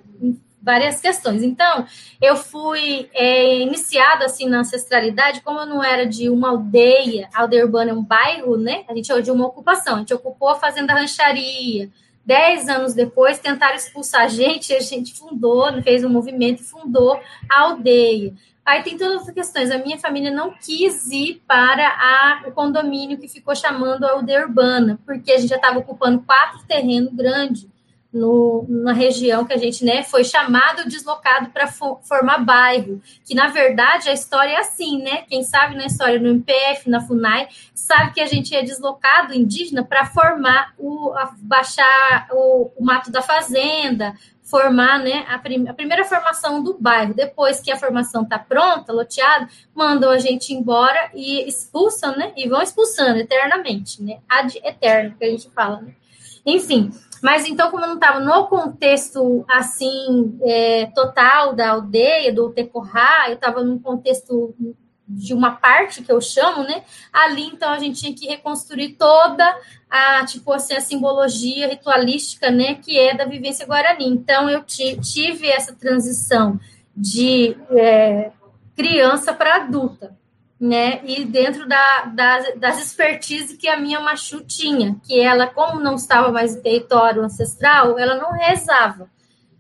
[SPEAKER 2] várias questões. Então, eu fui é, iniciada assim na ancestralidade, como eu não era de uma aldeia, a aldeia urbana é um bairro, né? A gente é de uma ocupação, a gente ocupou a fazenda rancharia, Dez anos depois, tentaram expulsar a gente, a gente fundou, fez um movimento fundou a aldeia. Aí tem todas as questões. A minha família não quis ir para a, o condomínio que ficou chamando a aldeia urbana, porque a gente já estava ocupando quatro terrenos grandes no, na região que a gente né, foi chamado, deslocado para formar bairro. Que na verdade a história é assim, né? Quem sabe na história no MPF, na FUNAI, sabe que a gente é deslocado indígena para formar o baixar o, o, mato da fazenda, formar né, a, prim, a, primeira formação do bairro. Depois que a formação está pronta, loteada, mandam a gente embora e expulsam, né? E vão expulsando eternamente, né? Ad eterno, que a gente fala, né? Enfim. Mas então, como eu não estava no contexto assim é, total da aldeia, do Tecorrá, eu estava num contexto de uma parte que eu chamo, né? Ali então a gente tinha que reconstruir toda a tipo assim a simbologia ritualística, né? Que é da vivência guarani. Então eu tive essa transição de é, criança para adulta né? E dentro da, das, das expertise que a minha Machu tinha, que ela, como não estava mais em território ancestral, ela não rezava.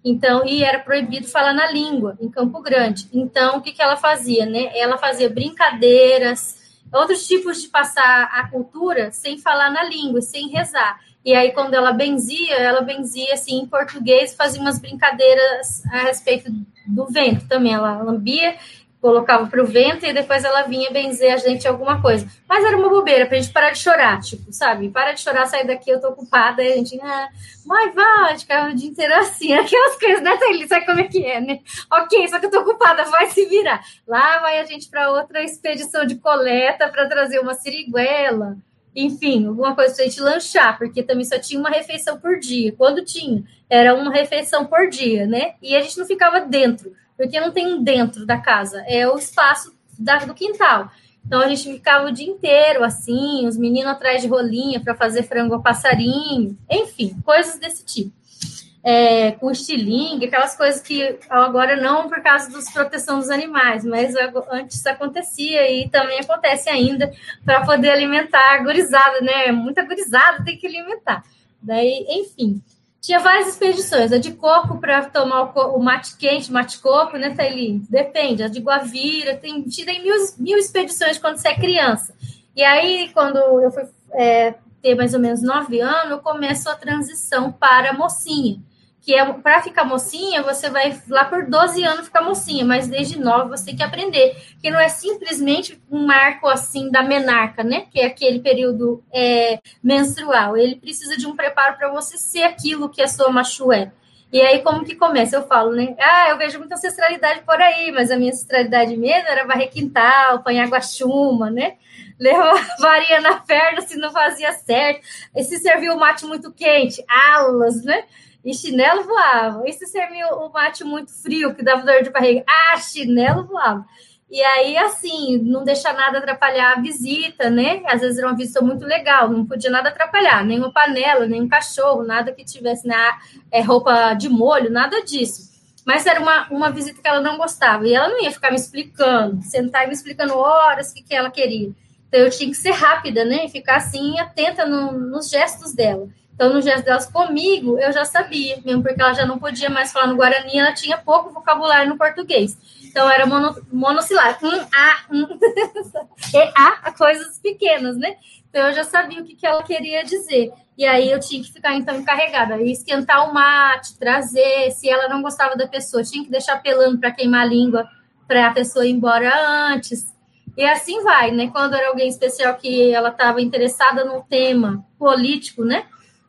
[SPEAKER 2] Então, e era proibido falar na língua em Campo Grande. Então, o que, que ela fazia, né? Ela fazia brincadeiras, outros tipos de passar a cultura sem falar na língua, sem rezar. E aí, quando ela benzia, ela benzia assim em português, fazia umas brincadeiras a respeito do vento também. Ela lambia colocava para o vento e depois ela vinha benzer a gente alguma coisa. Mas era uma bobeira para a gente parar de chorar, tipo, sabe? Para de chorar, sair daqui, eu tô ocupada. E a gente, ah, vai, vai, ficava o dia inteiro assim, *laughs* aquelas coisas, né, Thaís? Sabe como é que é, né? Ok, só que eu tô ocupada, vai se virar. Lá vai a gente para outra expedição de coleta para trazer uma siriguela. Enfim, alguma coisa para a gente lanchar, porque também só tinha uma refeição por dia. Quando tinha, era uma refeição por dia, né? E a gente não ficava dentro porque não tem dentro da casa, é o espaço da, do quintal. Então a gente ficava o dia inteiro assim, os meninos atrás de rolinha para fazer frango a passarinho, enfim, coisas desse tipo. É, com estilingue, aquelas coisas que agora não por causa dos proteção dos animais, mas antes acontecia e também acontece ainda para poder alimentar a gurizada, né? Muita gurizada tem que alimentar. Daí, enfim. Tinha várias expedições, a de coco para tomar o, mate quente, mate coco, né, Thaili? Depende, a de Guavira, tem, tem mil, mil expedições quando você é criança. E aí, quando eu fui é, ter mais ou menos nove anos, eu começo a transição para mocinha que é para ficar mocinha, você vai lá por 12 anos ficar mocinha, mas desde nove você tem que aprender, que não é simplesmente um marco assim da menarca, né? Que é aquele período é, menstrual. Ele precisa de um preparo para você ser aquilo que a sua machu é. E aí, como que começa? Eu falo, né? Ah, eu vejo muita ancestralidade por aí, mas a minha ancestralidade mesmo era varrer quintal, apanhar guaxuma, né? Levar *laughs* varinha na perna se não fazia certo. E se serviu o mate muito quente, alas, né? E chinelo voava. Se serviu o mate muito frio, que dava dor de barriga, ah, chinelo voava. E aí, assim, não deixar nada atrapalhar a visita, né? Às vezes era uma visita muito legal, não podia nada atrapalhar, nem uma panela, nem um cachorro, nada que tivesse na é, roupa de molho, nada disso. Mas era uma, uma visita que ela não gostava, e ela não ia ficar me explicando, sentar e me explicando horas o que, que ela queria. Então eu tinha que ser rápida, né? E ficar assim, atenta no, nos gestos dela. Então, no gesto delas comigo, eu já sabia, mesmo porque ela já não podia mais falar no Guarani, ela tinha pouco vocabulário no português. Então, era mono, monossilábico. Um, a, um, *laughs* e a, coisas pequenas, né? Então, eu já sabia o que, que ela queria dizer. E aí, eu tinha que ficar, então, encarregada. Esquentar o mate, trazer. Se ela não gostava da pessoa, tinha que deixar pelando para queimar a língua, para a pessoa ir embora antes. E assim vai, né? Quando era alguém especial que ela estava interessada no tema político, né?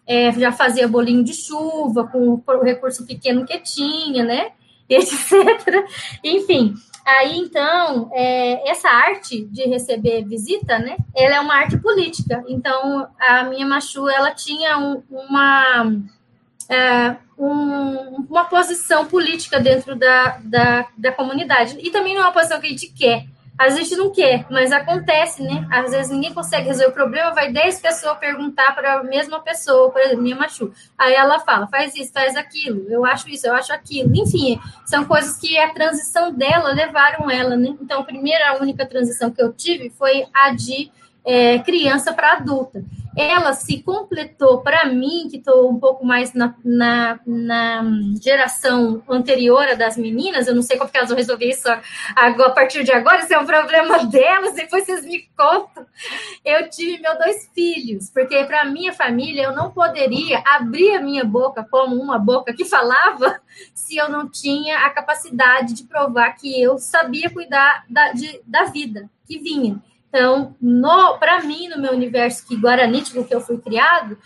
[SPEAKER 2] É, já fazia bolinho de chuva com o recurso pequeno que tinha, né? *laughs* Etc. Enfim, aí então, é, essa arte de receber visita, né? Ela é uma arte política. Então, a minha Machu, ela tinha um, uma. É, um, uma posição política dentro da, da, da comunidade. E também não é uma posição que a gente quer, a gente não quer, mas acontece, né? Às vezes ninguém consegue resolver o problema, vai 10 pessoas perguntar para a mesma pessoa, por exemplo, minha machu. Aí ela fala, faz isso, faz aquilo, eu acho isso, eu acho aquilo. Enfim, são coisas que a transição dela levaram ela, né? Então, a primeira, a única transição que eu tive foi a de é, criança para adulta ela se completou para mim, que estou um pouco mais na, na, na, geração anterior das meninas, eu não sei como que elas vão resolver isso agora, a partir de agora, isso é um problema *laughs* delas, depois vocês me contam. Eu tive meus dois filhos, porque para minha família eu não poderia abrir a minha boca como uma boca que falava *laughs* se eu não tinha a capacidade de provar que eu sabia cuidar da, de, da vida que vinha. Então, para mim, no meu universo que guaranítico que eu fui criado,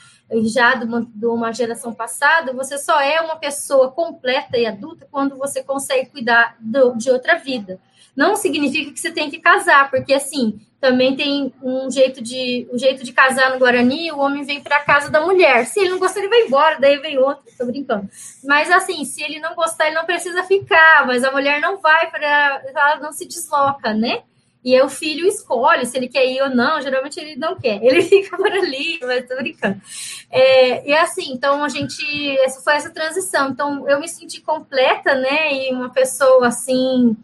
[SPEAKER 2] já de uma, de uma, geração passada, você só é uma pessoa completa e adulta quando você consegue cuidar do, de outra vida. Não significa que você tem que casar, porque assim também tem um jeito de um jeito de casar no Guarani, o homem vem para a casa da mulher. Se ele não gostar, ele vai embora, daí vem outro, tô brincando. Mas assim, se ele não gostar, ele não precisa ficar, mas a mulher não vai para ela não se desloca, né? E aí o filho escolhe se ele quer ir ou não. Geralmente ele não quer, ele *laughs* fica por ali, mas tô brincando. É, e assim, então a gente. Essa foi essa transição. Então eu me senti completa, né? E uma pessoa assim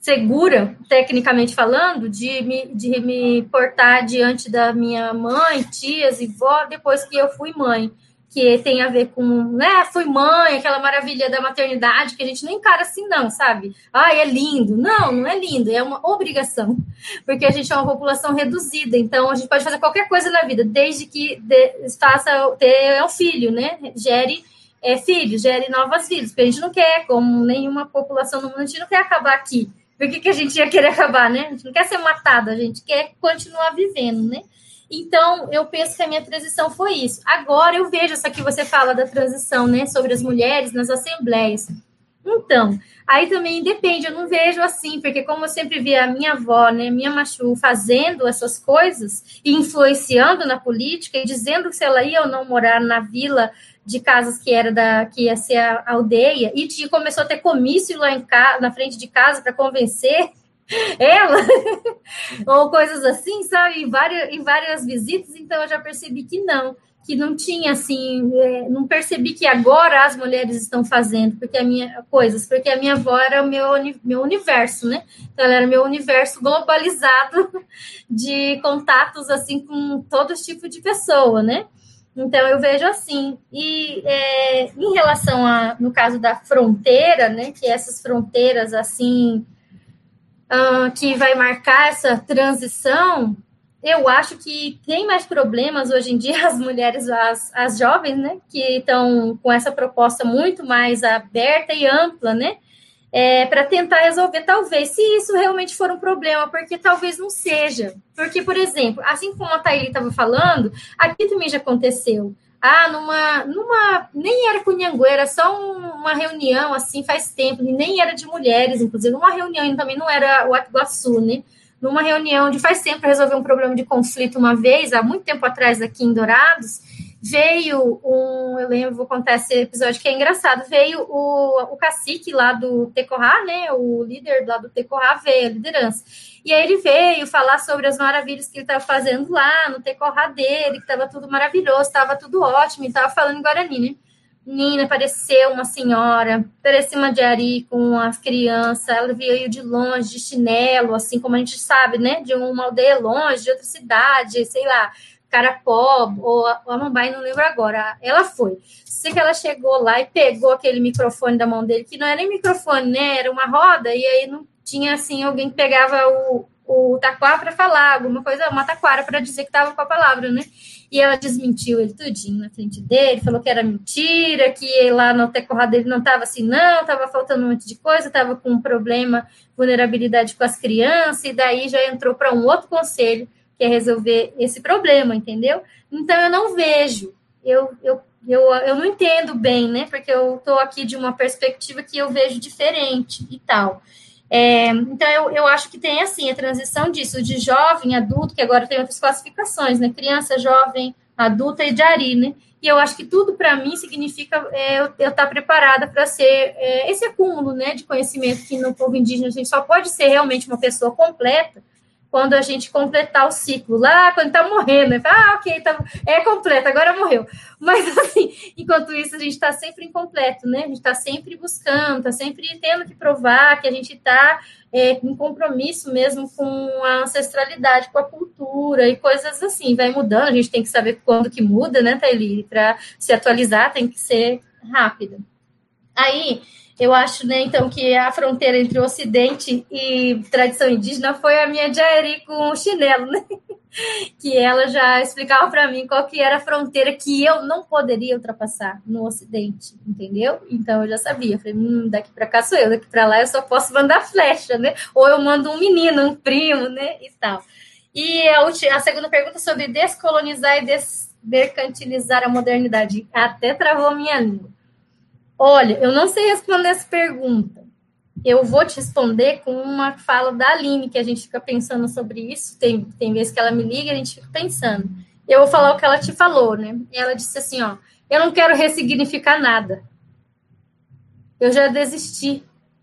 [SPEAKER 2] segura, tecnicamente falando, de me, de me portar diante da minha mãe, tias e vó, depois que eu fui mãe que tem a ver com, né, fui mãe, aquela maravilha da maternidade que a gente nem encara assim, não, sabe? Ai, é lindo. Não, não é lindo, é uma obrigação, porque a gente é uma população reduzida, então a gente pode fazer qualquer coisa na vida, desde que de, faça ter um filho, né? Gere é, filhos, gere novas vidas, porque a gente não quer, como nenhuma população no mundo, a gente não quer acabar aqui. Por que, que a gente ia querer acabar, né? A gente não quer ser matado, a gente quer continuar vivendo, né? Então, eu penso que a minha transição foi isso. Agora eu vejo essa que você fala da transição, né, sobre as mulheres nas assembleias. Então, aí também depende, eu não vejo assim, porque como eu sempre vi a minha avó, né, minha machu fazendo essas coisas e influenciando na política e dizendo se ela ia ou não morar na vila de casas que era da que ia ser a aldeia e começou a ter comício lá em na frente de casa para convencer ela, *laughs* ou coisas assim, sabe, em várias, em várias visitas, então eu já percebi que não, que não tinha assim, é, não percebi que agora as mulheres estão fazendo, porque a minha coisas, porque a minha avó era o meu, meu universo, né? Então ela era meu universo globalizado *laughs* de contatos assim com todo tipo de pessoa, né? Então eu vejo assim. E é, em relação a, no caso da fronteira, né? Que essas fronteiras assim uh, que vai marcar essa transição, eu acho que tem mais problemas hoje em dia *laughs* as mulheres, as, as jovens, né, que estão com essa proposta muito mais aberta e ampla, né, é, para tentar resolver, talvez, se isso realmente for um problema, porque talvez não seja. Porque, por exemplo, assim como a Thaili estava falando, aqui também já aconteceu. Ah, numa, numa. Nem era Cunhangu, era só uma reunião, assim, faz tempo, e nem era de mulheres, inclusive, uma reunião, também não era o Iguaçu, né? numa reunião de faz tempo para resolver um problema de conflito uma vez, há muito tempo atrás aqui em Dourados, veio um, eu lembro, vou contar esse episódio que é engraçado, veio o, o cacique lá do Tecorá, né, o líder lá do Tecorá veio, a liderança, e aí ele veio falar sobre as maravilhas que ele estava fazendo lá no Tecorá dele, que estava tudo maravilhoso, estava tudo ótimo, e estava falando em Guarani, né, Menina, apareceu uma senhora, parecia uma diari com as crianças, ela veio de longe, de chinelo, assim como a gente sabe, né? De uma aldeia longe, de outra cidade, sei lá, Carapó ou Amambai, não lembro agora. Ela foi. Sei que ela chegou lá e pegou aquele microfone da mão dele, que não era nem microfone, né? Era uma roda, e aí não tinha assim alguém que pegava o, o taquara para falar alguma coisa, uma taquara para dizer que estava com a palavra, né? E ela desmentiu ele tudinho na frente dele, falou que era mentira, que lá no tecorra dele não estava assim, não, estava faltando um monte de coisa, estava com um problema, vulnerabilidade com as crianças, e daí já entrou para um outro conselho, que é resolver esse problema, entendeu? Então eu não vejo, eu, eu, eu, eu não entendo bem, né? Porque eu estou aqui de uma perspectiva que eu vejo diferente e tal. É, então, eu, eu acho que tem, assim, a transição disso, de jovem, adulto, que agora tem outras classificações, né? Criança, jovem, adulta e Ari, né? E eu acho que tudo, para mim, significa é, eu estar tá preparada para ser é, esse acúmulo, né, de conhecimento que no povo indígena a gente só pode ser realmente uma pessoa completa quando a gente completar o ciclo, lá quando tá morrendo, né? ah, ok, tá, é completo, agora morreu. *laughs* Mas assim, enquanto isso, a gente está sempre incompleto, né? A gente está sempre buscando, está sempre tendo que provar que a gente está é, em compromisso mesmo com a ancestralidade, com a cultura e coisas assim. Vai mudando, a gente tem que saber quando que muda, né, Thaili? Para se atualizar, tem que ser rápido. Aí, eu acho, né, então, que a fronteira entre o Ocidente e tradição indígena foi a minha Jairi com o chinelo, né? *laughs* Que ela já explicava para mim qual que era a fronteira que eu não poderia ultrapassar no Ocidente, entendeu? Então eu já sabia. Falei, hum, daqui para cá sou eu, daqui para lá eu só posso mandar flecha, né? Ou eu mando um menino, um primo, né? E tal. E a, a segunda pergunta sobre descolonizar e desmercantilizar a modernidade. Até travou minha língua. Olha, eu não sei responder essa pergunta. Eu vou te responder com uma fala da Aline, que a gente fica pensando sobre isso. Tem, tem vezes que ela me liga e a gente fica pensando. Eu vou falar o que ela te falou, né? Ela disse assim: ó, eu não quero ressignificar nada. Eu já desisti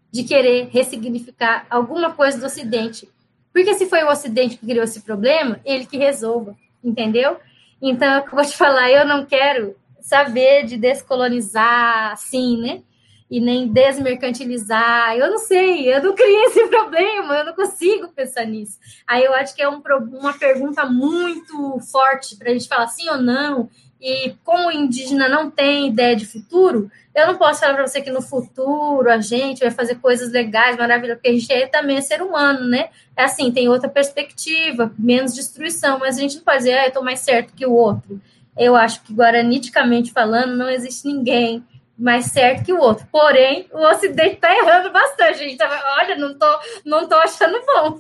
[SPEAKER 2] de querer ressignificar alguma coisa do Ocidente. Porque se foi o Ocidente que criou esse problema, ele que resolva, entendeu? Então, eu vou te falar, eu não quero saber de descolonizar, assim, né? E nem desmercantilizar. Eu não sei, eu não criei esse *laughs* problema, eu não consigo pensar nisso. Aí eu acho que é um, uma pergunta muito forte para a gente falar sim ou não. E como o indígena não tem ideia de futuro, eu não posso falar para você que no futuro a gente vai fazer coisas legais, maravilhosas, porque a gente é também ser humano, né? É assim, tem outra perspectiva, menos destruição, mas a gente não pode dizer, ah, eu estou mais certo que o outro eu acho que guaraniticamente falando, não existe ninguém mais certo que o outro. Porém, o Ocidente está errando bastante. Gente tá, olha, não tô, não tô achando bom.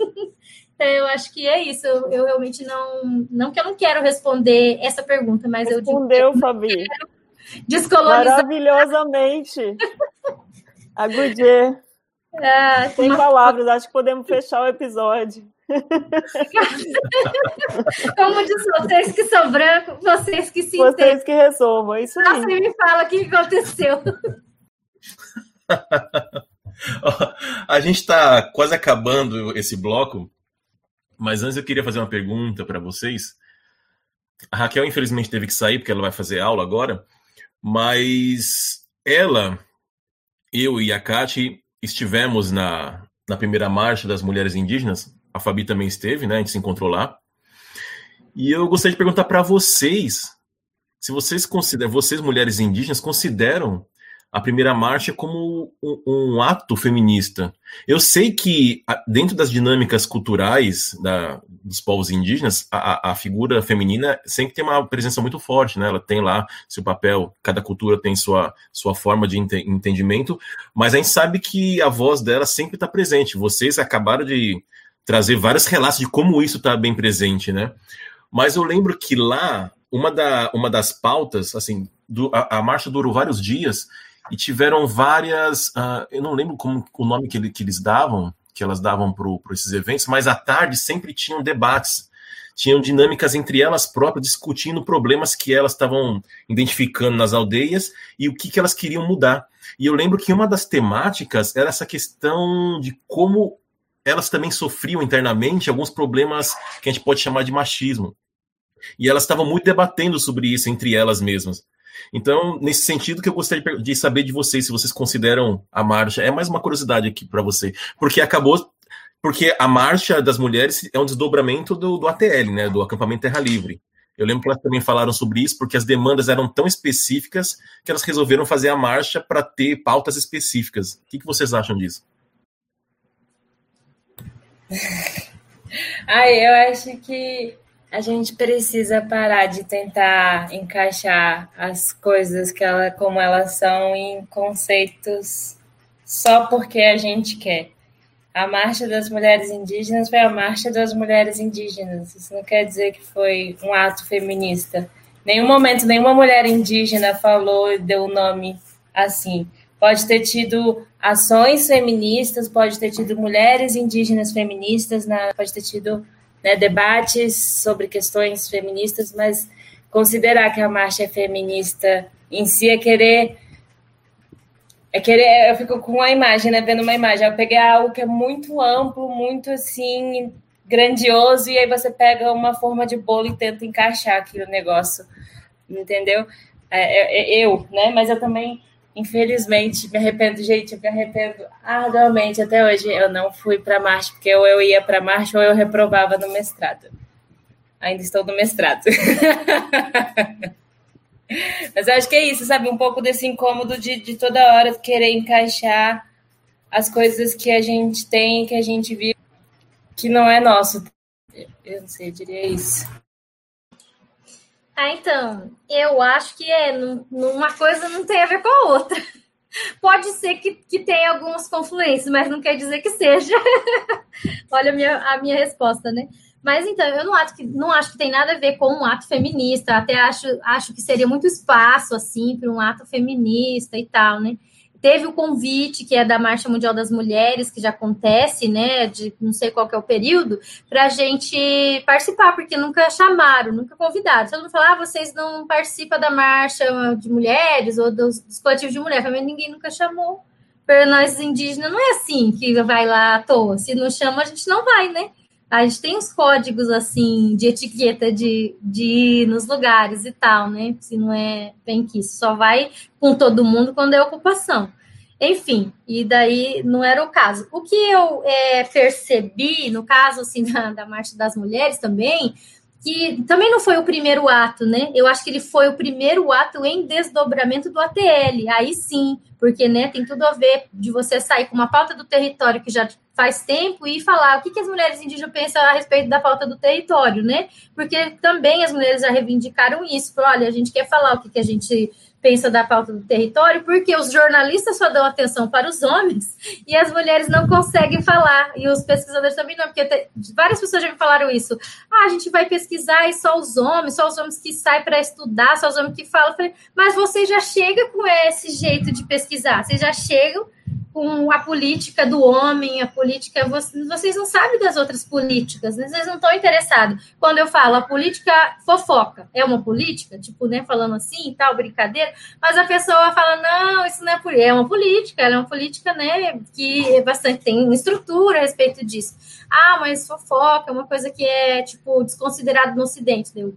[SPEAKER 2] Então, *laughs* eu acho que é isso. Eu, eu, realmente não. Não que eu não quero responder essa pergunta, mas
[SPEAKER 5] Respondeu,
[SPEAKER 2] eu
[SPEAKER 5] digo. Fabi.
[SPEAKER 2] Descolonizar.
[SPEAKER 5] Maravilhosamente. *laughs* Agudê. Ah, Sem palavras, acho que podemos fechar o episódio. *laughs*
[SPEAKER 2] Como diz vocês que são brancos, vocês que se
[SPEAKER 5] Vocês entendem. que resolvam, é isso aí.
[SPEAKER 2] Me fala o que aconteceu. *laughs*
[SPEAKER 1] A gente está quase acabando esse bloco, mas antes eu queria fazer uma pergunta para vocês. A Raquel, infelizmente, teve que sair porque ela vai fazer aula agora, mas ela, eu e a Kati estivemos na, na primeira marcha das mulheres indígenas a Fabi também esteve, né? A gente se encontrou lá. E eu gostaria de perguntar para vocês se vocês consideram, vocês mulheres indígenas consideram a primeira marcha como um, um, ato feminista. Eu sei que dentro das dinâmicas culturais da, dos povos indígenas, a, a, figura feminina sempre tem uma presença muito forte, né? Ela tem lá seu papel, cada cultura tem sua, sua forma de ente, entendimento, mas a gente sabe que a voz dela sempre está presente. Vocês acabaram de trazer vários relatos de como isso está bem presente, né? Mas eu lembro que lá, uma, da, uma das pautas, assim, do, a, a marcha durou vários dias e tiveram várias. Uh, eu não lembro como o nome que, ele, que eles davam, que elas davam para esses eventos, mas à tarde sempre tinham debates, tinham dinâmicas entre elas próprias, discutindo problemas que elas estavam identificando nas aldeias e o que, que elas queriam mudar. E eu lembro que uma das temáticas era essa questão de como elas também sofriam internamente alguns problemas que a gente pode chamar de machismo. E elas estavam muito debatendo sobre isso entre elas mesmas. Então, nesse sentido que eu gostaria de saber de vocês, se vocês consideram a marcha, é mais uma curiosidade aqui para você, porque acabou, porque a marcha das mulheres é um desdobramento do, do ATL, né, do acampamento Terra Livre. Eu lembro que elas também falaram sobre isso, porque as demandas eram tão específicas que elas resolveram fazer a marcha para ter pautas específicas. O que, que vocês acham disso?
[SPEAKER 4] Ai, eu acho que a gente precisa parar de tentar encaixar as coisas que ela, como elas são em conceitos só porque a gente quer. A marcha das mulheres indígenas foi a marcha das mulheres indígenas. Isso não quer dizer que foi um ato feminista. Nenhum momento nenhuma mulher indígena falou e deu o nome assim. Pode ter tido ações feministas, pode ter tido mulheres indígenas feministas, pode ter tido né, debates sobre questões feministas, mas considerar que a marcha é feminista em si é querer é querer, eu fico com uma imagem, né, vendo uma imagem, eu peguei algo que é muito amplo, muito assim, grandioso, e aí você pega uma forma de bolo e tenta encaixar aquele negócio, entendeu? É, é, é eu, né, mas eu também Infelizmente, me arrependo, gente, me arrependo arduamente até hoje. Eu não fui para marcha, porque ou eu ia para marcha ou eu reprovava no mestrado. Ainda estou no mestrado. *laughs* Mas eu acho que é isso, sabe? Um pouco desse incômodo de, de toda hora querer encaixar as coisas que a gente tem, que a gente vive, que não é nosso. Eu não sei, eu diria isso.
[SPEAKER 2] Ah, então, eu acho que é, uma coisa não tem a ver com a outra. *laughs* Pode ser que, que tenha algumas confluências, mas não quer dizer que seja. *laughs* Olha a minha, a minha resposta, né? Mas então, eu não acho, que, não acho que tem nada a ver com um ato feminista. Até acho, acho que seria muito espaço, assim, para um ato feminista e tal, né? Teve o convite, que é da Marcha Mundial das Mulheres, que já acontece, né, de não sei qual é o período, para a gente participar, porque nunca chamaram, nunca convidaram. Todo mundo fala, ah, vocês não participam da Marcha de Mulheres ou dos, dos coletivos de mulheres, mas ninguém nunca chamou. Para nós indígenas, não é assim que vai lá à toa. Se não chama, a gente não vai, né? A gente tem uns códigos, assim, de etiqueta de, de ir nos lugares e tal, né? Se não é bem que isso, só vai com todo mundo quando é ocupação. Enfim, e daí não era o caso. O que eu é, percebi, no caso, assim, *laughs* da, da Marcha das Mulheres também, que também não foi o primeiro ato, né? Eu acho que ele foi o primeiro ato em desdobramento do ATL. Aí sim, porque né, tem tudo a ver de você sair com uma pauta do território que já faz tempo e falar o que, que as mulheres indígenas pensam a respeito da pauta do território, né? Porque também as mulheres já reivindicaram isso. Olha, a gente quer falar o que, que a gente pensa da pauta do território, porque os jornalistas só dão atenção para os homens e as mulheres não conseguem falar, e os pesquisadores também não, porque várias pessoas já me falaram isso. Ah, a gente vai pesquisar e só os homens, só os homens que saem para estudar, só os homens que falam. Mas você já chega com esse jeito de pesquisar, vocês já chegam com a política do homem, a política. Vocês não sabem das outras políticas, né? vocês não estão interessados. Quando eu falo a política fofoca, é uma política, tipo, né, falando assim e tal, brincadeira, mas a pessoa fala: não, isso não é política, é uma política, ela é uma política, né, que é bastante tem estrutura a respeito disso. Ah, mas fofoca é uma coisa que é, tipo, desconsiderado no Ocidente, né?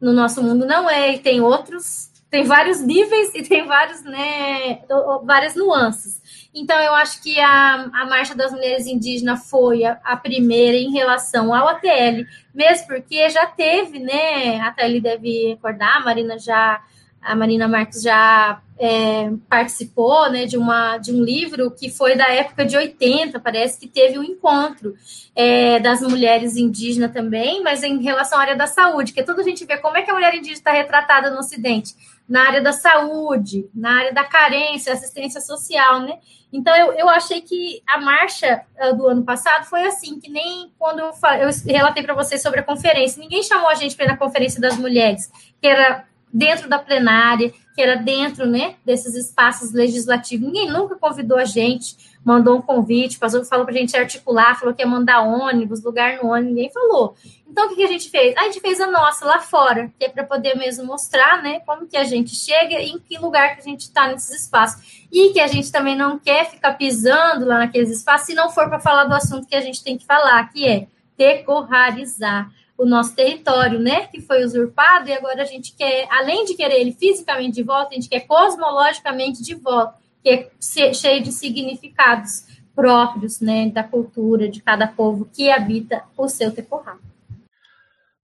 [SPEAKER 2] no nosso mundo não é, e tem outros, tem vários níveis e tem vários, né, várias nuances. Então, eu acho que a, a Marcha das Mulheres Indígenas foi a, a, primeira em relação ao ATL, mesmo porque já teve, né? A ATL deve recordar, a Marina já a Marina Marques já é, participou né, de, uma, de um livro que foi da época de 80, parece que teve um encontro é, das mulheres indígenas também, mas em relação à área da saúde, que é tudo a gente vê como é que a mulher indígena está retratada no Ocidente, na área da saúde, na área da carência, assistência social, né? Então, eu, eu achei que a marcha uh, do ano passado foi assim, que nem quando eu, eu relatei para vocês sobre a conferência. Ninguém chamou a gente para ir na Conferência das Mulheres, que era dentro da plenária, que era dentro né, desses espaços legislativos. Ninguém nunca convidou a gente, mandou um convite, passou, falou para a gente articular, falou que ia mandar ônibus, lugar no ônibus, ninguém falou. Então, o que, que a gente fez? A gente fez a nossa lá fora, que é para poder mesmo mostrar né, como que a gente chega e em que lugar que a gente está nesses espaços. E que a gente também não quer ficar pisando lá naqueles espaços se não for para falar do assunto que a gente tem que falar, que é decorrarizar o nosso território, né, que foi usurpado, e agora a gente quer, além de querer ele fisicamente de volta, a gente quer cosmologicamente de volta, que é cheio de significados próprios, né, da cultura de cada povo que habita o seu terroir.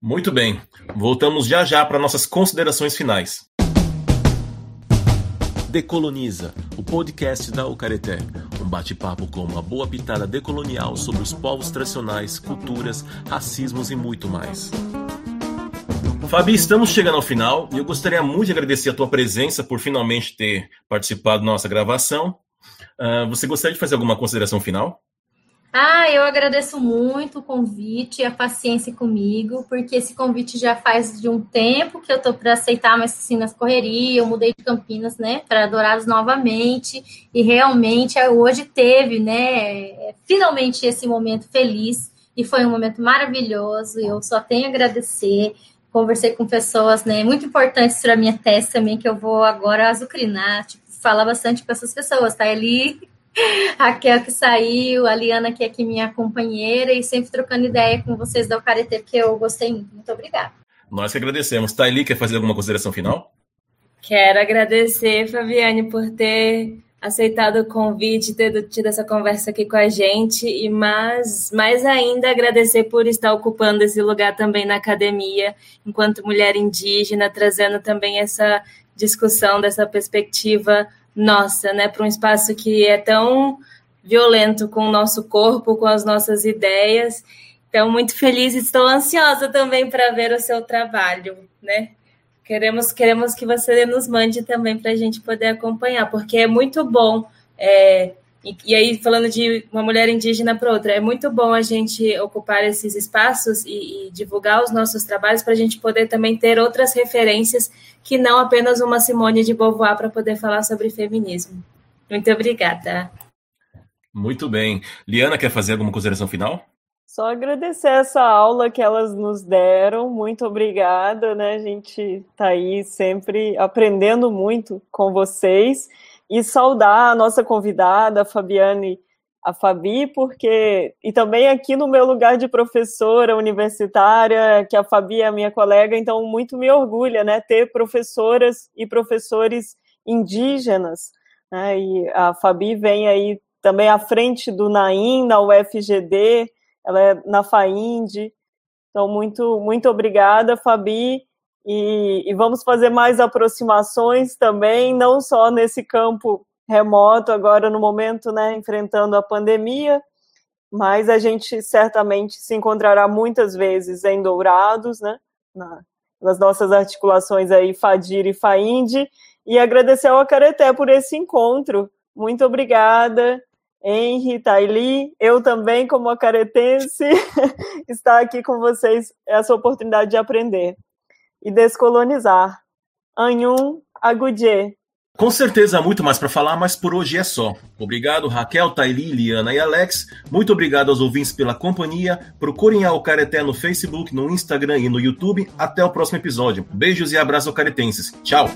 [SPEAKER 1] Muito bem, voltamos já já para nossas considerações finais. Decoloniza, o podcast da Ucareté. Um bate-papo com uma boa pitada decolonial sobre os povos tradicionais, culturas, racismos e muito mais. Fabi, estamos chegando ao final e eu gostaria muito de agradecer a tua presença por finalmente ter participado da nossa gravação. Uh, você gostaria de fazer alguma consideração final?
[SPEAKER 2] Ah, eu agradeço muito o convite e a paciência comigo, porque esse convite já faz de um tempo que eu tô para aceitar, mas assim, nas correrias, eu mudei de Campinas, né, para Dourados novamente, e realmente hoje teve, né, finalmente esse momento feliz, e foi um momento maravilhoso, eu só tenho a agradecer, conversei com pessoas, né, muito importantes para minha tese também, que eu vou agora azucrinar, tipo, falar bastante com essas pessoas, tá ali Raquel que saiu, a Liana que é aqui minha companheira e sempre trocando ideia com vocês da Ucaretê, que eu gostei muito. Muito obrigada.
[SPEAKER 1] Nós que agradecemos. Taili, quer fazer alguma consideração final?
[SPEAKER 4] Quero agradecer, Fabiane, por ter aceitado o convite, ter tido essa conversa aqui com a gente, e mais, mais ainda agradecer por estar ocupando esse lugar também na academia, enquanto mulher indígena, trazendo também essa discussão dessa perspectiva nossa, né, para um espaço que é tão violento com o nosso corpo, com as nossas ideias. Então, muito feliz estou ansiosa também para ver o seu trabalho, né? Queremos, queremos que você nos mande também para a gente poder acompanhar, porque é muito bom. É, e, e, aí, falando de uma mulher indígena para outra, é muito bom a gente ocupar esses espaços e, e divulgar os nossos trabalhos para a gente poder também ter outras referências que não apenas uma Simone de Beauvoir para poder falar sobre feminismo. Muito obrigada.
[SPEAKER 1] Muito bem. Liana, quer fazer alguma consideração final?
[SPEAKER 5] Só agradecer essa aula que elas nos deram. Muito obrigada, né? A gente está aí sempre aprendendo muito com vocês e saudar a nossa convidada, a Fabiane, a Fabi, porque e também aqui no meu lugar de professora universitária, que a Fabi é a minha colega, então muito me orgulha, né, ter professoras e professores indígenas, né? E a Fabi vem aí também à frente do Naim, na UFGD, ela é na FAIND. Então, muito, muito obrigada, Fabi. E, e, vamos fazer mais aproximações também, não só nesse campo remoto, agora no momento, né, enfrentando a pandemia, mas a gente certamente se encontrará muitas vezes em Dourados, né, na, nas nossas articulações aí, Fadir e Fainde, e agradecer ao Acareté por esse encontro. Muito obrigada, Henri, Taili, eu também, como acaretense, *laughs* estar aqui com vocês, essa oportunidade de aprender e descolonizar. Anhum Agudie.
[SPEAKER 1] Com certeza há muito mais para falar, mas por hoje é só. Obrigado, Raquel, Taili, Liana e Alex. Muito obrigado aos ouvintes pela companhia. Procurem a Ocareté no Facebook, no Instagram e no YouTube. Até o próximo episódio. Beijos e abraços ocaretenses. Tchau!